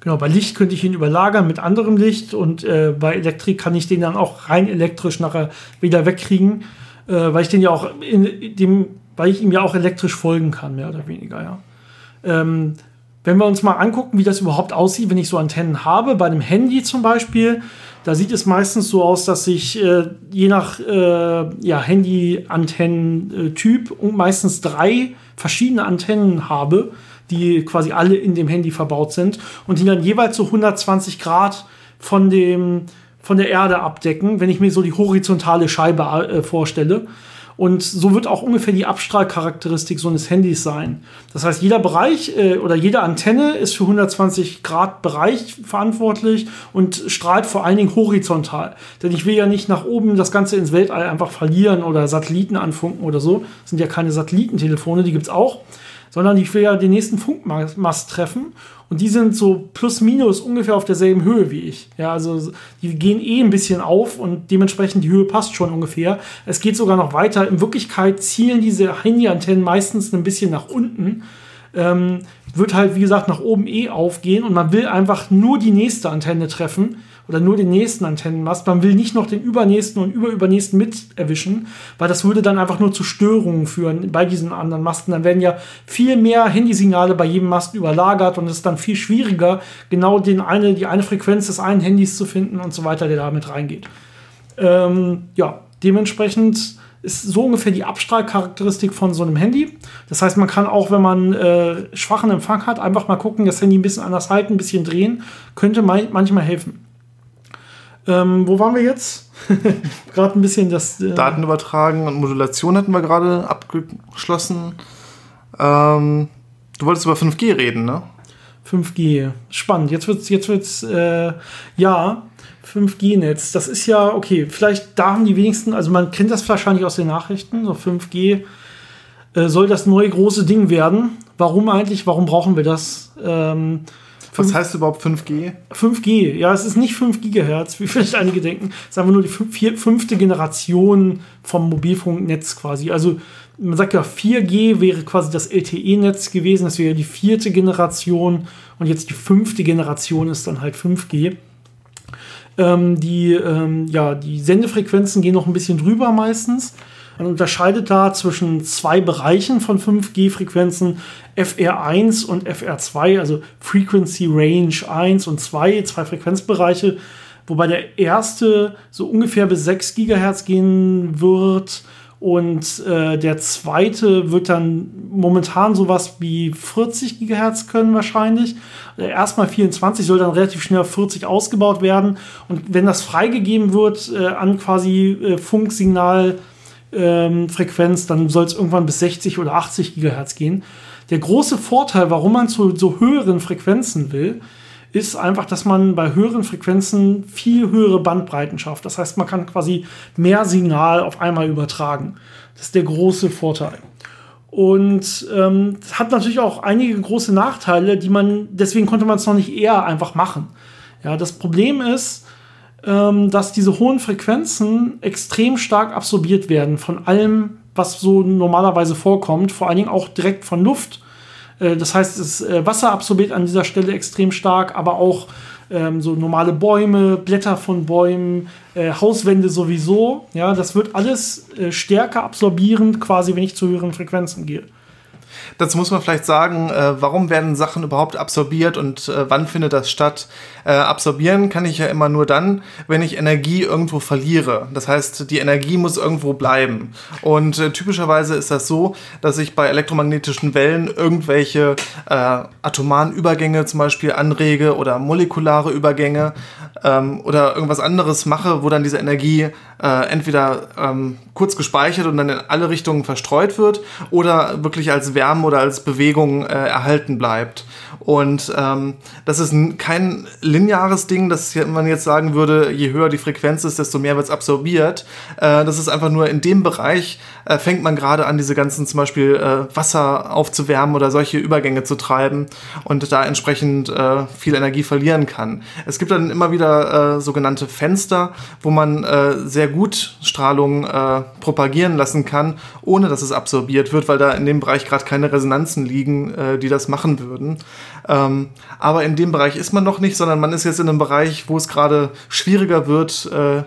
Genau, bei Licht könnte ich ihn überlagern mit anderem Licht und äh, bei Elektrik kann ich den dann auch rein elektrisch nachher wieder wegkriegen, äh, weil ich den ja auch in dem, weil ich ihm ja auch elektrisch folgen kann, mehr oder weniger, ja. Ähm, wenn wir uns mal angucken, wie das überhaupt aussieht, wenn ich so Antennen habe, bei einem Handy zum Beispiel, da sieht es meistens so aus, dass ich äh, je nach äh, ja, Handy-Antennen-Typ meistens drei verschiedene Antennen habe die quasi alle in dem Handy verbaut sind und die dann jeweils so 120 Grad von dem von der Erde abdecken, wenn ich mir so die horizontale Scheibe äh, vorstelle. Und so wird auch ungefähr die Abstrahlcharakteristik so eines Handys sein. Das heißt, jeder Bereich äh, oder jede Antenne ist für 120 Grad Bereich verantwortlich und strahlt vor allen Dingen horizontal. Denn ich will ja nicht nach oben das Ganze ins Weltall einfach verlieren oder Satelliten anfunken oder so. Das sind ja keine Satellitentelefone, die gibt es auch sondern ich will ja den nächsten Funkmast treffen und die sind so plus minus ungefähr auf derselben Höhe wie ich. Ja, also die gehen eh ein bisschen auf und dementsprechend die Höhe passt schon ungefähr. Es geht sogar noch weiter. In Wirklichkeit zielen diese Handyantennen meistens ein bisschen nach unten. Ähm, wird halt, wie gesagt, nach oben eh aufgehen und man will einfach nur die nächste Antenne treffen oder nur den nächsten Antennenmast. Man will nicht noch den übernächsten und überübernächsten mit erwischen, weil das würde dann einfach nur zu Störungen führen bei diesen anderen Masten. Dann werden ja viel mehr Handysignale bei jedem Mast überlagert und es ist dann viel schwieriger, genau den eine, die eine Frequenz des einen Handys zu finden und so weiter, der damit reingeht. Ähm, ja, dementsprechend ist so ungefähr die Abstrahlcharakteristik von so einem Handy. Das heißt, man kann auch, wenn man äh, schwachen Empfang hat, einfach mal gucken, das Handy ein bisschen anders halten, ein bisschen drehen, könnte manchmal helfen. Ähm, wo waren wir jetzt? gerade ein bisschen das. Äh Daten übertragen und Modulation hatten wir gerade abgeschlossen. Ähm, du wolltest über 5G reden, ne? 5G. Spannend. Jetzt wird's, jetzt wird's, äh, ja, 5G-Netz. Das ist ja, okay, vielleicht da haben die wenigsten, also man kennt das wahrscheinlich aus den Nachrichten, so 5G äh, soll das neue große Ding werden. Warum eigentlich? Warum brauchen wir das? Ähm, was heißt überhaupt 5G? 5G, ja, es ist nicht 5 Gigahertz, wie vielleicht einige denken. Es ist einfach nur die fünfte Generation vom Mobilfunknetz quasi. Also man sagt ja, 4G wäre quasi das LTE-Netz gewesen, das wäre die vierte Generation und jetzt die fünfte Generation ist dann halt 5G. Ähm, die, ähm, ja, die Sendefrequenzen gehen noch ein bisschen drüber meistens. Man unterscheidet da zwischen zwei Bereichen von 5G-Frequenzen, FR1 und FR2, also Frequency Range 1 und 2, zwei Frequenzbereiche, wobei der erste so ungefähr bis 6 GHz gehen wird und äh, der zweite wird dann momentan sowas wie 40 GHz können wahrscheinlich. Äh, erstmal 24 soll dann relativ schnell auf 40 ausgebaut werden. Und wenn das freigegeben wird äh, an quasi äh, Funksignal ähm, Frequenz, dann soll es irgendwann bis 60 oder 80 Gigahertz gehen. Der große Vorteil, warum man zu so höheren Frequenzen will, ist einfach, dass man bei höheren Frequenzen viel höhere Bandbreiten schafft. Das heißt, man kann quasi mehr Signal auf einmal übertragen. Das ist der große Vorteil. Und ähm, hat natürlich auch einige große Nachteile, die man, deswegen konnte man es noch nicht eher einfach machen. Ja, das Problem ist, dass diese hohen Frequenzen extrem stark absorbiert werden von allem, was so normalerweise vorkommt, vor allen Dingen auch direkt von Luft. Äh, das heißt, das äh, Wasser absorbiert an dieser Stelle extrem stark, aber auch ähm, so normale Bäume, Blätter von Bäumen, äh, Hauswände sowieso. Ja, das wird alles stärker absorbierend, quasi, wenn ich zu höheren Frequenzen gehe. Dazu muss man vielleicht sagen, äh, warum werden Sachen überhaupt absorbiert und äh, wann findet das statt? Äh, absorbieren kann ich ja immer nur dann, wenn ich Energie irgendwo verliere. Das heißt, die Energie muss irgendwo bleiben. Und äh, typischerweise ist das so, dass ich bei elektromagnetischen Wellen irgendwelche äh, atomaren Übergänge zum Beispiel anrege oder molekulare Übergänge ähm, oder irgendwas anderes mache, wo dann diese Energie äh, entweder ähm, kurz gespeichert und dann in alle Richtungen verstreut wird oder wirklich als Wärme oder als Bewegung äh, erhalten bleibt. Und ähm, das ist kein lineares Ding, dass man jetzt sagen würde, je höher die Frequenz ist, desto mehr wird es absorbiert. Äh, das ist einfach nur in dem Bereich, äh, fängt man gerade an, diese ganzen zum Beispiel äh, Wasser aufzuwärmen oder solche Übergänge zu treiben und da entsprechend äh, viel Energie verlieren kann. Es gibt dann immer wieder äh, sogenannte Fenster, wo man äh, sehr gut Strahlung äh, propagieren lassen kann, ohne dass es absorbiert wird, weil da in dem Bereich gerade keine Resonanzen liegen, äh, die das machen würden. Ähm, aber in dem Bereich ist man noch nicht, sondern man ist jetzt in einem Bereich, wo es gerade schwieriger wird, äh,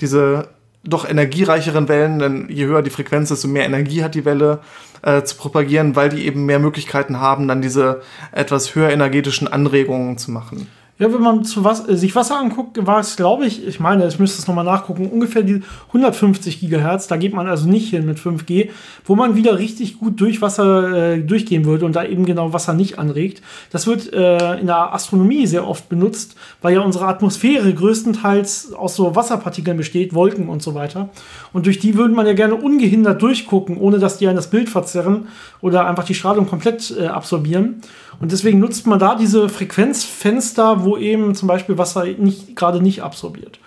diese doch energiereicheren Wellen, denn je höher die Frequenz, desto mehr Energie hat die Welle äh, zu propagieren, weil die eben mehr Möglichkeiten haben, dann diese etwas höher energetischen Anregungen zu machen. Ja, wenn man was, äh, sich Wasser anguckt, war es, glaube ich, ich meine, ich müsste es nochmal nachgucken, ungefähr die 150 Gigahertz. Da geht man also nicht hin mit 5G, wo man wieder richtig gut durch Wasser äh, durchgehen würde und da eben genau Wasser nicht anregt. Das wird äh, in der Astronomie sehr oft benutzt, weil ja unsere Atmosphäre größtenteils aus so Wasserpartikeln besteht, Wolken und so weiter. Und durch die würde man ja gerne ungehindert durchgucken, ohne dass die ein das Bild verzerren oder einfach die Strahlung komplett äh, absorbieren. Und deswegen nutzt man da diese Frequenzfenster, wo eben zum Beispiel Wasser nicht, gerade nicht absorbiert.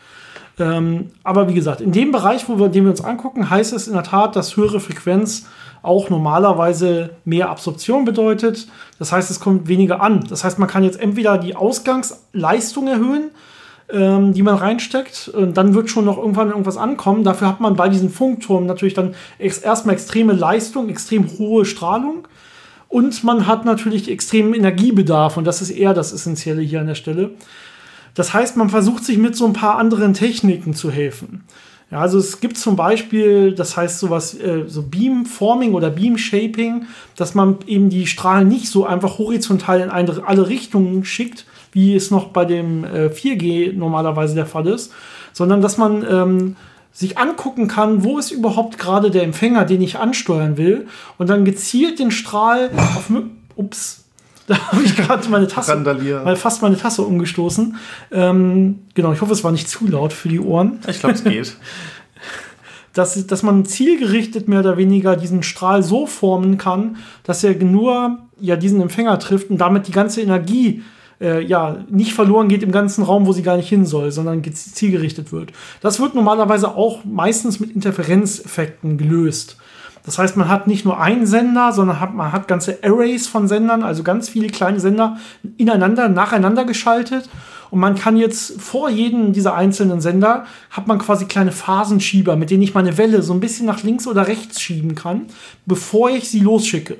Ähm, aber wie gesagt, in dem Bereich, wo wir, den wir uns angucken, heißt es in der Tat, dass höhere Frequenz auch normalerweise mehr Absorption bedeutet. Das heißt, es kommt weniger an. Das heißt, man kann jetzt entweder die Ausgangsleistung erhöhen, ähm, die man reinsteckt, und dann wird schon noch irgendwann irgendwas ankommen. Dafür hat man bei diesen Funkturmen natürlich dann ex erstmal extreme Leistung, extrem hohe Strahlung. Und man hat natürlich extremen Energiebedarf und das ist eher das Essentielle hier an der Stelle. Das heißt, man versucht sich mit so ein paar anderen Techniken zu helfen. Ja, also es gibt zum Beispiel, das heißt sowas, äh, so Beamforming oder Beamshaping, dass man eben die Strahlen nicht so einfach horizontal in eine, alle Richtungen schickt, wie es noch bei dem äh, 4G normalerweise der Fall ist, sondern dass man ähm, sich angucken kann, wo ist überhaupt gerade der Empfänger, den ich ansteuern will, und dann gezielt den Strahl auf. Ups, da habe ich gerade meine Tasse, mal fast meine Tasse umgestoßen. Ähm, genau, ich hoffe, es war nicht zu laut für die Ohren. Ich glaube, es geht. dass, dass man zielgerichtet mehr oder weniger diesen Strahl so formen kann, dass er nur ja, diesen Empfänger trifft und damit die ganze Energie äh, ja, nicht verloren geht im ganzen Raum, wo sie gar nicht hin soll, sondern zielgerichtet wird. Das wird normalerweise auch meistens mit Interferenzeffekten gelöst. Das heißt, man hat nicht nur einen Sender, sondern hat, man hat ganze Arrays von Sendern, also ganz viele kleine Sender ineinander, nacheinander geschaltet. Und man kann jetzt vor jedem dieser einzelnen Sender hat man quasi kleine Phasenschieber, mit denen ich meine Welle so ein bisschen nach links oder rechts schieben kann, bevor ich sie losschicke.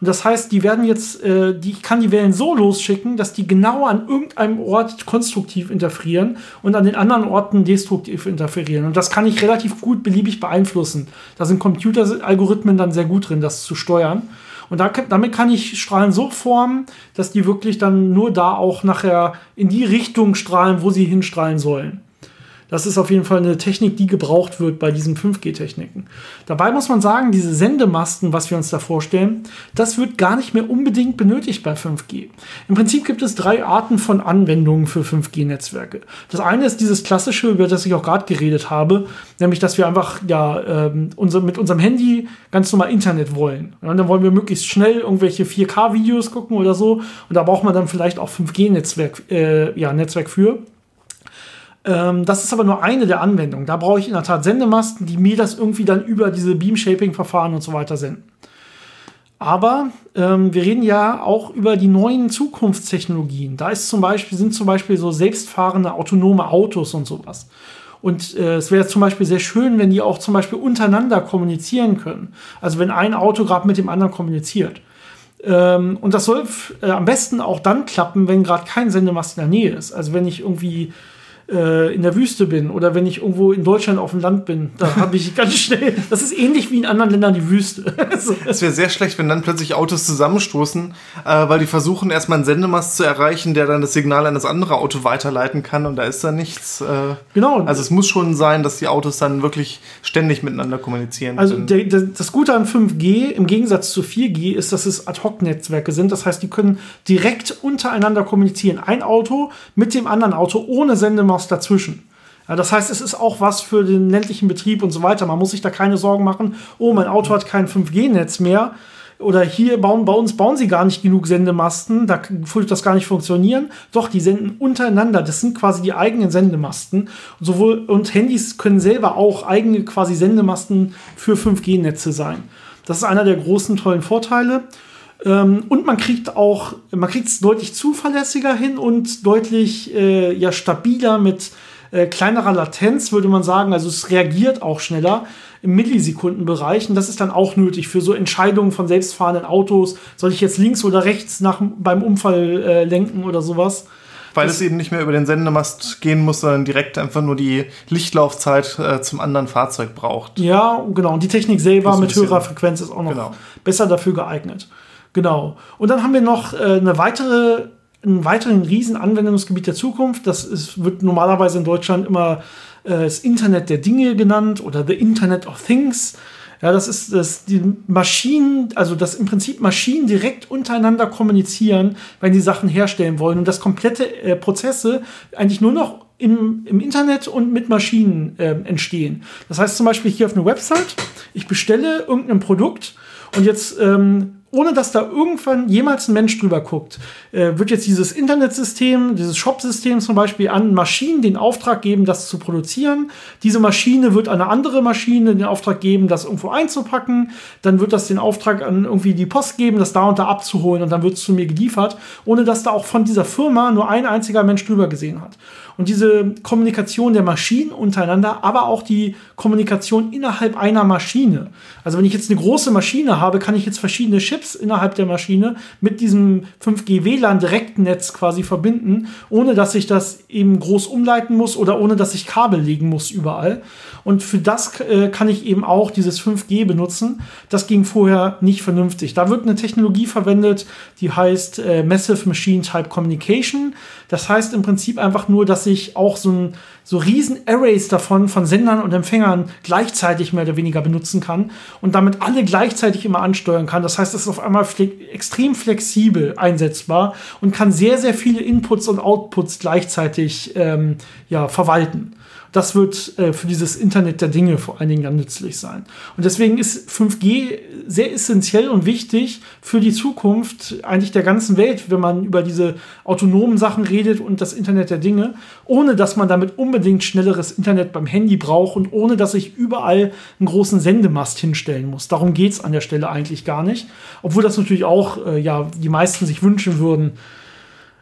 Und das heißt, die werden jetzt, äh, die, ich kann die Wellen so losschicken, dass die genau an irgendeinem Ort konstruktiv interferieren und an den anderen Orten destruktiv interferieren. Und das kann ich relativ gut beliebig beeinflussen. Da sind Computeralgorithmen dann sehr gut drin, das zu steuern. Und da, damit kann ich Strahlen so formen, dass die wirklich dann nur da auch nachher in die Richtung strahlen, wo sie hinstrahlen sollen. Das ist auf jeden Fall eine Technik, die gebraucht wird bei diesen 5G-Techniken. Dabei muss man sagen, diese Sendemasten, was wir uns da vorstellen, das wird gar nicht mehr unbedingt benötigt bei 5G. Im Prinzip gibt es drei Arten von Anwendungen für 5G-Netzwerke. Das eine ist dieses klassische, über das ich auch gerade geredet habe, nämlich, dass wir einfach ja, ähm, unser, mit unserem Handy ganz normal Internet wollen. Und dann wollen wir möglichst schnell irgendwelche 4K-Videos gucken oder so. Und da braucht man dann vielleicht auch 5G-Netzwerk äh, ja, Netzwerk für. Ähm, das ist aber nur eine der Anwendungen. Da brauche ich in der Tat Sendemasten, die mir das irgendwie dann über diese Beam-Shaping-Verfahren und so weiter senden. Aber ähm, wir reden ja auch über die neuen Zukunftstechnologien. Da ist zum Beispiel, sind zum Beispiel so selbstfahrende autonome Autos und sowas. Und äh, es wäre zum Beispiel sehr schön, wenn die auch zum Beispiel untereinander kommunizieren können. Also wenn ein Auto gerade mit dem anderen kommuniziert. Ähm, und das soll äh, am besten auch dann klappen, wenn gerade kein Sendemast in der Nähe ist. Also wenn ich irgendwie äh, in der Wüste bin oder wenn ich irgendwo in Deutschland auf dem Land bin, da habe ich ganz schnell. Das ist ähnlich wie in anderen Ländern die Wüste. Es wäre sehr schlecht, wenn dann plötzlich Autos zusammenstoßen, äh, weil die versuchen erstmal einen Sendemast zu erreichen, der dann das Signal an das andere Auto weiterleiten kann und da ist dann nichts. Äh, genau. Also es muss schon sein, dass die Autos dann wirklich ständig miteinander kommunizieren. Also der, der, das Gute an 5G im Gegensatz zu 4G ist, dass es Ad-Hoc-Netzwerke sind. Das heißt, die können direkt untereinander kommunizieren. Ein Auto mit dem anderen Auto ohne Sendemast was dazwischen. Ja, das heißt, es ist auch was für den ländlichen Betrieb und so weiter. Man muss sich da keine Sorgen machen, oh, mein Auto hat kein 5G-Netz mehr. oder hier bauen bei uns bauen sie gar nicht genug Sendemasten, da würde das gar nicht funktionieren. Doch, die senden untereinander. Das sind quasi die eigenen Sendemasten. Und sowohl und Handys können selber auch eigene quasi Sendemasten für 5G-Netze sein. Das ist einer der großen tollen Vorteile. Ähm, und man kriegt auch, man kriegt es deutlich zuverlässiger hin und deutlich äh, ja, stabiler mit äh, kleinerer Latenz, würde man sagen. Also es reagiert auch schneller im Millisekundenbereich. Und das ist dann auch nötig für so Entscheidungen von selbstfahrenden Autos. Soll ich jetzt links oder rechts nach, beim Unfall äh, lenken oder sowas? Weil das es eben nicht mehr über den Sendemast gehen muss, sondern direkt einfach nur die Lichtlaufzeit äh, zum anderen Fahrzeug braucht. Ja, genau. Und die Technik selber mit höherer Frequenz ist auch noch genau. besser dafür geeignet. Genau. Und dann haben wir noch äh, eine weitere, einen weiteren riesen Anwendungsgebiet der Zukunft. Das ist, wird normalerweise in Deutschland immer äh, das Internet der Dinge genannt oder The Internet of Things. Ja, das ist das, die Maschinen, also dass im Prinzip Maschinen direkt untereinander kommunizieren, wenn die Sachen herstellen wollen und dass komplette äh, Prozesse eigentlich nur noch im, im Internet und mit Maschinen äh, entstehen. Das heißt zum Beispiel hier auf einer Website, ich bestelle irgendein Produkt und jetzt ähm, ohne dass da irgendwann jemals ein Mensch drüber guckt, äh, wird jetzt dieses Internetsystem, dieses Shop-System zum Beispiel an Maschinen den Auftrag geben, das zu produzieren. Diese Maschine wird an eine andere Maschine den Auftrag geben, das irgendwo einzupacken. Dann wird das den Auftrag an irgendwie die Post geben, das da und da abzuholen und dann wird es zu mir geliefert, ohne dass da auch von dieser Firma nur ein einziger Mensch drüber gesehen hat. Und diese Kommunikation der Maschinen untereinander, aber auch die Kommunikation innerhalb einer Maschine. Also wenn ich jetzt eine große Maschine habe, kann ich jetzt verschiedene Chips innerhalb der Maschine mit diesem 5G WLAN Direktnetz quasi verbinden, ohne dass ich das eben groß umleiten muss oder ohne dass ich Kabel legen muss überall. Und für das äh, kann ich eben auch dieses 5G benutzen. Das ging vorher nicht vernünftig. Da wird eine Technologie verwendet, die heißt äh, Massive Machine Type Communication. Das heißt im Prinzip einfach nur, dass ich auch so, ein, so riesen Arrays davon von Sendern und Empfängern gleichzeitig mehr oder weniger benutzen kann und damit alle gleichzeitig immer ansteuern kann. Das heißt, es ist auf einmal fle extrem flexibel einsetzbar und kann sehr, sehr viele Inputs und Outputs gleichzeitig ähm, ja, verwalten. Das wird äh, für dieses Internet der Dinge vor allen Dingen dann nützlich sein. Und deswegen ist 5G sehr essentiell und wichtig für die Zukunft eigentlich der ganzen Welt, wenn man über diese autonomen Sachen redet und das Internet der Dinge, ohne dass man damit unbedingt schnelleres Internet beim Handy braucht und ohne dass ich überall einen großen Sendemast hinstellen muss. Darum geht es an der Stelle eigentlich gar nicht. Obwohl das natürlich auch äh, ja, die meisten sich wünschen würden,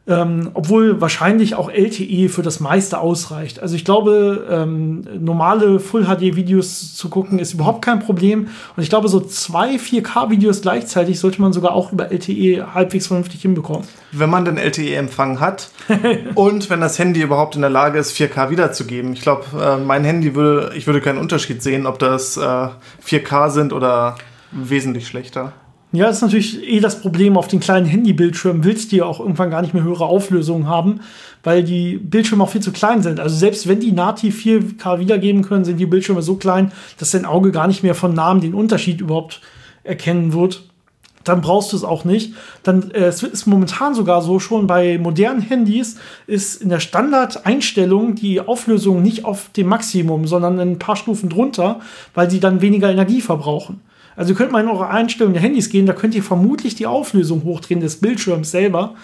ähm, obwohl wahrscheinlich auch LTE für das meiste ausreicht. Also ich glaube, ähm, normale Full-HD-Videos zu gucken ist überhaupt kein Problem. Und ich glaube, so zwei 4K-Videos gleichzeitig sollte man sogar auch über LTE halbwegs vernünftig hinbekommen. Wenn man den LTE-Empfang hat und wenn das Handy überhaupt in der Lage ist, 4K wiederzugeben. Ich glaube, äh, mein Handy würde, ich würde keinen Unterschied sehen, ob das äh, 4K sind oder wesentlich schlechter. Ja, das ist natürlich eh das Problem auf den kleinen Handybildschirmen. Willst du ja auch irgendwann gar nicht mehr höhere Auflösungen haben, weil die Bildschirme auch viel zu klein sind. Also selbst wenn die nativ 4K wiedergeben können, sind die Bildschirme so klein, dass dein Auge gar nicht mehr von Namen den Unterschied überhaupt erkennen wird. Dann brauchst du es auch nicht. Dann äh, es ist momentan sogar so schon bei modernen Handys ist in der Standardeinstellung die Auflösung nicht auf dem Maximum, sondern ein paar Stufen drunter, weil sie dann weniger Energie verbrauchen. Also könnt mal in eure Einstellungen der Handys gehen, da könnt ihr vermutlich die Auflösung hochdrehen des Bildschirms selber.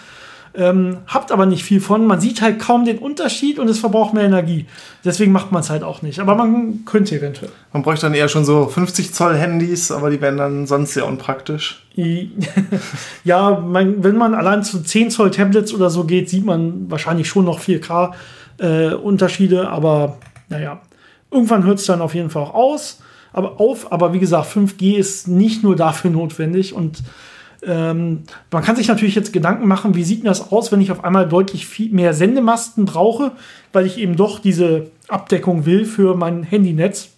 Ähm, habt aber nicht viel von. Man sieht halt kaum den Unterschied und es verbraucht mehr Energie. Deswegen macht man es halt auch nicht. Aber man könnte eventuell. Man bräuchte dann eher schon so 50 Zoll Handys, aber die wären dann sonst sehr unpraktisch. ja, man, wenn man allein zu 10 Zoll Tablets oder so geht, sieht man wahrscheinlich schon noch 4K äh, Unterschiede. Aber naja, irgendwann hört es dann auf jeden Fall auch aus aber auf. Aber wie gesagt, 5G ist nicht nur dafür notwendig und ähm, man kann sich natürlich jetzt Gedanken machen, wie sieht das aus, wenn ich auf einmal deutlich viel mehr Sendemasten brauche, weil ich eben doch diese Abdeckung will für mein Handynetz.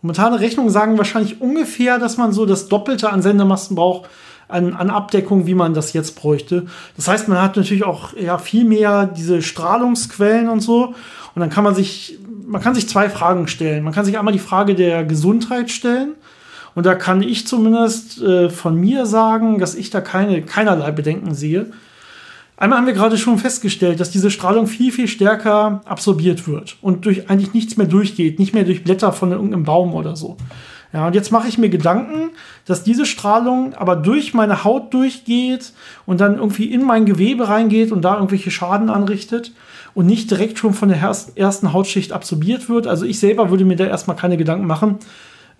Momentane Rechnungen sagen wahrscheinlich ungefähr, dass man so das Doppelte an Sendemasten braucht, an, an Abdeckung, wie man das jetzt bräuchte. Das heißt, man hat natürlich auch ja, viel mehr diese Strahlungsquellen und so. Und dann kann man sich man kann sich zwei Fragen stellen. Man kann sich einmal die Frage der Gesundheit stellen. Und da kann ich zumindest äh, von mir sagen, dass ich da keine, keinerlei Bedenken sehe. Einmal haben wir gerade schon festgestellt, dass diese Strahlung viel, viel stärker absorbiert wird und durch eigentlich nichts mehr durchgeht, nicht mehr durch Blätter von irgendeinem Baum oder so. Ja, und jetzt mache ich mir Gedanken, dass diese Strahlung aber durch meine Haut durchgeht und dann irgendwie in mein Gewebe reingeht und da irgendwelche Schaden anrichtet und nicht direkt schon von der ersten Hautschicht absorbiert wird. Also ich selber würde mir da erstmal keine Gedanken machen.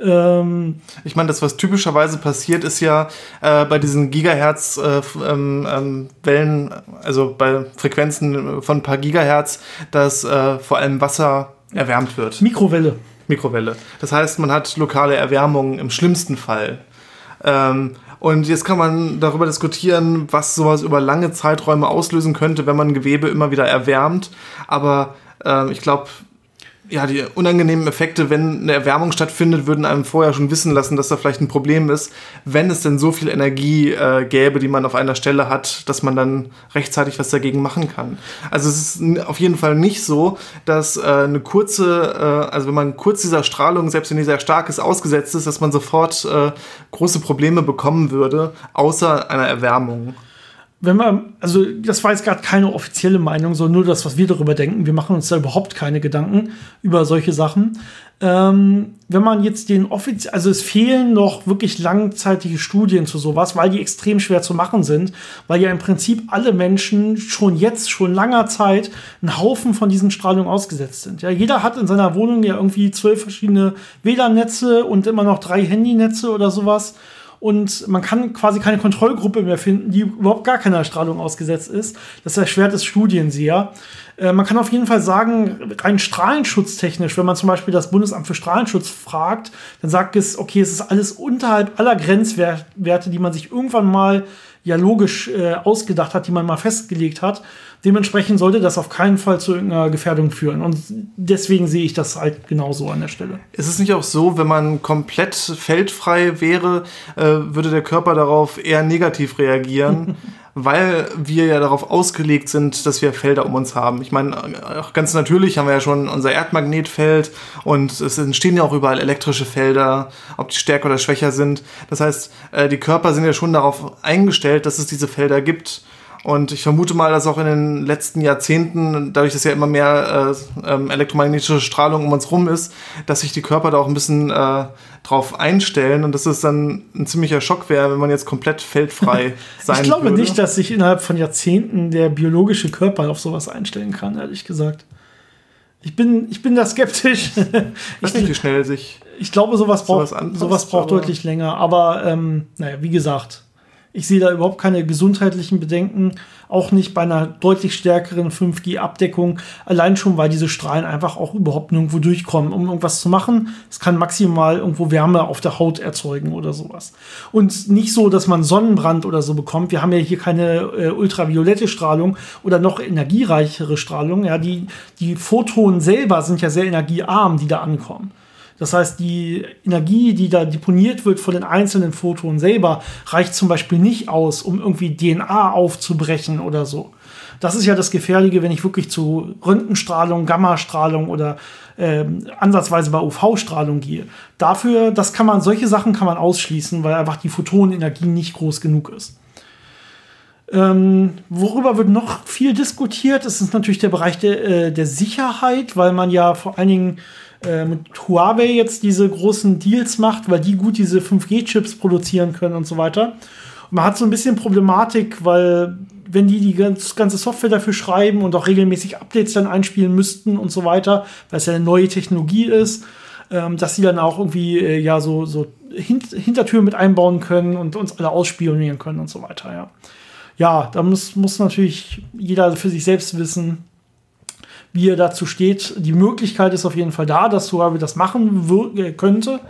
Ähm ich meine, das, was typischerweise passiert, ist ja äh, bei diesen Gigahertz-Wellen, äh, ähm, ähm, also bei Frequenzen von ein paar Gigahertz, dass äh, vor allem Wasser erwärmt wird. Mikrowelle. Mikrowelle. Das heißt, man hat lokale Erwärmung im schlimmsten Fall. Ähm, und jetzt kann man darüber diskutieren, was sowas über lange Zeiträume auslösen könnte, wenn man Gewebe immer wieder erwärmt. Aber äh, ich glaube, ja, die unangenehmen Effekte, wenn eine Erwärmung stattfindet, würden einem vorher schon wissen lassen, dass da vielleicht ein Problem ist, wenn es denn so viel Energie äh, gäbe, die man auf einer Stelle hat, dass man dann rechtzeitig was dagegen machen kann. Also es ist auf jeden Fall nicht so, dass äh, eine kurze, äh, also wenn man kurz dieser Strahlung, selbst wenn die sehr stark ist, ausgesetzt ist, dass man sofort äh, große Probleme bekommen würde, außer einer Erwärmung wenn man, also das war jetzt gerade keine offizielle Meinung, sondern nur das, was wir darüber denken. Wir machen uns da überhaupt keine Gedanken über solche Sachen. Ähm, wenn man jetzt den offiziell, also es fehlen noch wirklich langzeitige Studien zu sowas, weil die extrem schwer zu machen sind, weil ja im Prinzip alle Menschen schon jetzt, schon langer Zeit, einen Haufen von diesen Strahlungen ausgesetzt sind. Ja, jeder hat in seiner Wohnung ja irgendwie zwölf verschiedene WLAN-Netze und immer noch drei Handynetze oder sowas und man kann quasi keine Kontrollgruppe mehr finden, die überhaupt gar keiner Strahlung ausgesetzt ist. Das erschwert es Studien sehr. Äh, man kann auf jeden Fall sagen, rein strahlenschutztechnisch, wenn man zum Beispiel das Bundesamt für Strahlenschutz fragt, dann sagt es, okay, es ist alles unterhalb aller Grenzwerte, die man sich irgendwann mal ja logisch äh, ausgedacht hat, die man mal festgelegt hat. Dementsprechend sollte das auf keinen Fall zu irgendeiner Gefährdung führen. Und deswegen sehe ich das halt genauso an der Stelle. Ist es nicht auch so, wenn man komplett feldfrei wäre, äh, würde der Körper darauf eher negativ reagieren? weil wir ja darauf ausgelegt sind, dass wir Felder um uns haben. Ich meine, ganz natürlich haben wir ja schon unser Erdmagnetfeld und es entstehen ja auch überall elektrische Felder, ob die stärker oder schwächer sind. Das heißt, äh, die Körper sind ja schon darauf eingestellt, dass es diese Felder gibt. Und ich vermute mal, dass auch in den letzten Jahrzehnten, dadurch, dass ja immer mehr äh, ähm, elektromagnetische Strahlung um uns rum ist, dass sich die Körper da auch ein bisschen äh, drauf einstellen und dass es dann ein ziemlicher Schock wäre, wenn man jetzt komplett feldfrei sein würde. Ich glaube würde. nicht, dass sich innerhalb von Jahrzehnten der biologische Körper auf sowas einstellen kann, ehrlich gesagt. Ich bin, ich bin da skeptisch. Ich weiß nicht, wie schnell sich. Ich glaube, sowas braucht, sowas, anpasst, sowas braucht deutlich länger. Aber ähm, naja, wie gesagt, ich sehe da überhaupt keine gesundheitlichen Bedenken, auch nicht bei einer deutlich stärkeren 5G-Abdeckung, allein schon, weil diese Strahlen einfach auch überhaupt nirgendwo durchkommen, um irgendwas zu machen. Es kann maximal irgendwo Wärme auf der Haut erzeugen oder sowas. Und nicht so, dass man Sonnenbrand oder so bekommt. Wir haben ja hier keine äh, ultraviolette Strahlung oder noch energiereichere Strahlung. Ja, die, die Photonen selber sind ja sehr energiearm, die da ankommen. Das heißt, die Energie, die da deponiert wird von den einzelnen Photonen selber, reicht zum Beispiel nicht aus, um irgendwie DNA aufzubrechen oder so. Das ist ja das Gefährliche, wenn ich wirklich zu Röntgenstrahlung, Gammastrahlung oder äh, ansatzweise bei UV-Strahlung gehe. Dafür, das kann man, solche Sachen kann man ausschließen, weil einfach die Photonenenergie nicht groß genug ist. Ähm, worüber wird noch viel diskutiert? Das ist natürlich der Bereich der, äh, der Sicherheit, weil man ja vor allen Dingen äh, mit Huawei jetzt diese großen Deals macht, weil die gut diese 5G-Chips produzieren können und so weiter. Und man hat so ein bisschen Problematik, weil wenn die die ganze Software dafür schreiben und auch regelmäßig Updates dann einspielen müssten und so weiter, weil es ja eine neue Technologie ist, ähm, dass sie dann auch irgendwie äh, ja so, so Hint Hintertüren mit einbauen können und uns alle ausspionieren können und so weiter, ja. Ja, da muss, muss natürlich jeder für sich selbst wissen, wie er dazu steht. Die Möglichkeit ist auf jeden Fall da, dass Huawei das machen äh, könnte,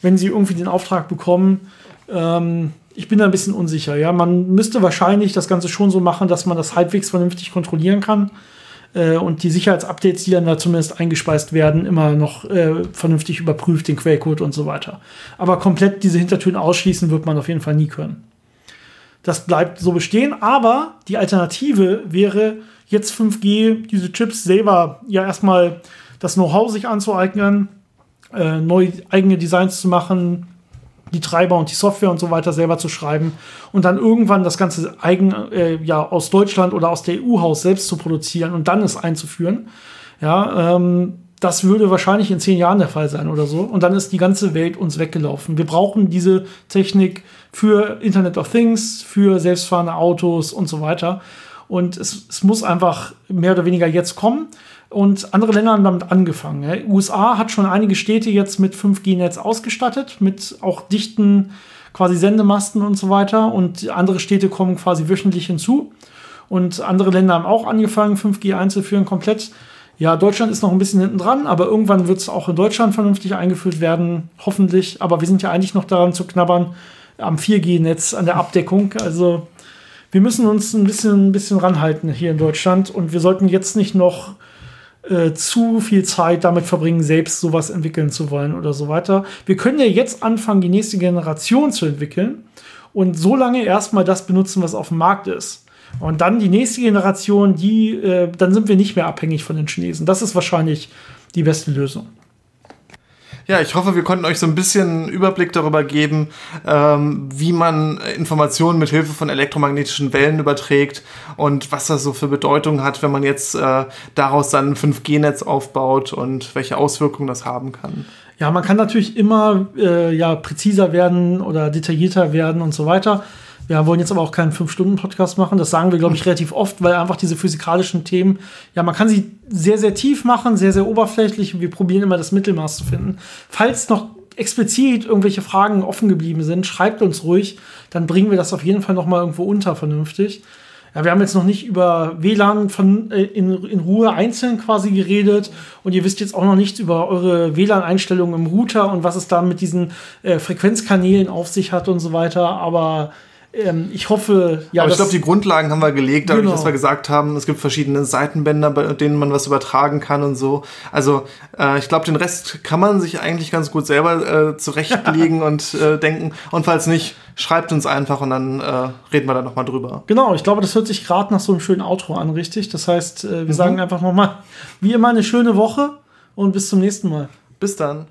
wenn sie irgendwie den Auftrag bekommen. Ähm, ich bin da ein bisschen unsicher. Ja, man müsste wahrscheinlich das Ganze schon so machen, dass man das halbwegs vernünftig kontrollieren kann äh, und die Sicherheitsupdates, die dann da zumindest eingespeist werden, immer noch äh, vernünftig überprüft, den Quellcode und so weiter. Aber komplett diese Hintertüren ausschließen wird man auf jeden Fall nie können. Das bleibt so bestehen, aber die Alternative wäre, jetzt 5G, diese Chips selber ja erstmal das Know-how sich anzueignen, äh, neue eigene Designs zu machen, die Treiber und die Software und so weiter selber zu schreiben und dann irgendwann das Ganze eigen äh, ja aus Deutschland oder aus der EU-Haus selbst zu produzieren und dann es einzuführen. Ja, ähm, das würde wahrscheinlich in zehn Jahren der Fall sein oder so. Und dann ist die ganze Welt uns weggelaufen. Wir brauchen diese Technik für Internet of Things, für selbstfahrende Autos und so weiter. Und es, es muss einfach mehr oder weniger jetzt kommen. Und andere Länder haben damit angefangen. Ja. USA hat schon einige Städte jetzt mit 5G-Netz ausgestattet, mit auch dichten quasi Sendemasten und so weiter. Und andere Städte kommen quasi wöchentlich hinzu. Und andere Länder haben auch angefangen, 5G einzuführen, komplett. Ja, Deutschland ist noch ein bisschen hinten dran, aber irgendwann wird es auch in Deutschland vernünftig eingeführt werden, hoffentlich. Aber wir sind ja eigentlich noch daran zu knabbern am 4G-Netz, an der Abdeckung. Also wir müssen uns ein bisschen, ein bisschen ranhalten hier in Deutschland und wir sollten jetzt nicht noch äh, zu viel Zeit damit verbringen, selbst sowas entwickeln zu wollen oder so weiter. Wir können ja jetzt anfangen, die nächste Generation zu entwickeln und so lange erstmal das benutzen, was auf dem Markt ist. Und dann die nächste Generation, die, äh, dann sind wir nicht mehr abhängig von den Chinesen. Das ist wahrscheinlich die beste Lösung. Ja, ich hoffe, wir konnten euch so ein bisschen Überblick darüber geben, ähm, wie man Informationen mit Hilfe von elektromagnetischen Wellen überträgt und was das so für Bedeutung hat, wenn man jetzt äh, daraus dann ein 5G-Netz aufbaut und welche Auswirkungen das haben kann. Ja, man kann natürlich immer äh, ja, präziser werden oder detaillierter werden und so weiter. Wir wollen jetzt aber auch keinen 5-Stunden-Podcast machen. Das sagen wir, glaube ich, relativ oft, weil einfach diese physikalischen Themen, ja, man kann sie sehr, sehr tief machen, sehr, sehr oberflächlich. Wir probieren immer das Mittelmaß zu finden. Falls noch explizit irgendwelche Fragen offen geblieben sind, schreibt uns ruhig. Dann bringen wir das auf jeden Fall noch mal irgendwo unter vernünftig. Ja, wir haben jetzt noch nicht über WLAN von, äh, in, in Ruhe einzeln quasi geredet und ihr wisst jetzt auch noch nichts über eure WLAN-Einstellungen im Router und was es da mit diesen äh, Frequenzkanälen auf sich hat und so weiter. Aber ähm, ich hoffe, ja. Aber ich glaube, die Grundlagen haben wir gelegt, dadurch, genau. dass wir gesagt haben, es gibt verschiedene Seitenbänder, bei denen man was übertragen kann und so. Also äh, ich glaube, den Rest kann man sich eigentlich ganz gut selber äh, zurechtlegen und äh, denken. Und falls nicht, schreibt uns einfach und dann äh, reden wir da nochmal drüber. Genau, ich glaube, das hört sich gerade nach so einem schönen Outro an, richtig? Das heißt, äh, wir mhm. sagen einfach nochmal, wie immer, eine schöne Woche und bis zum nächsten Mal. Bis dann.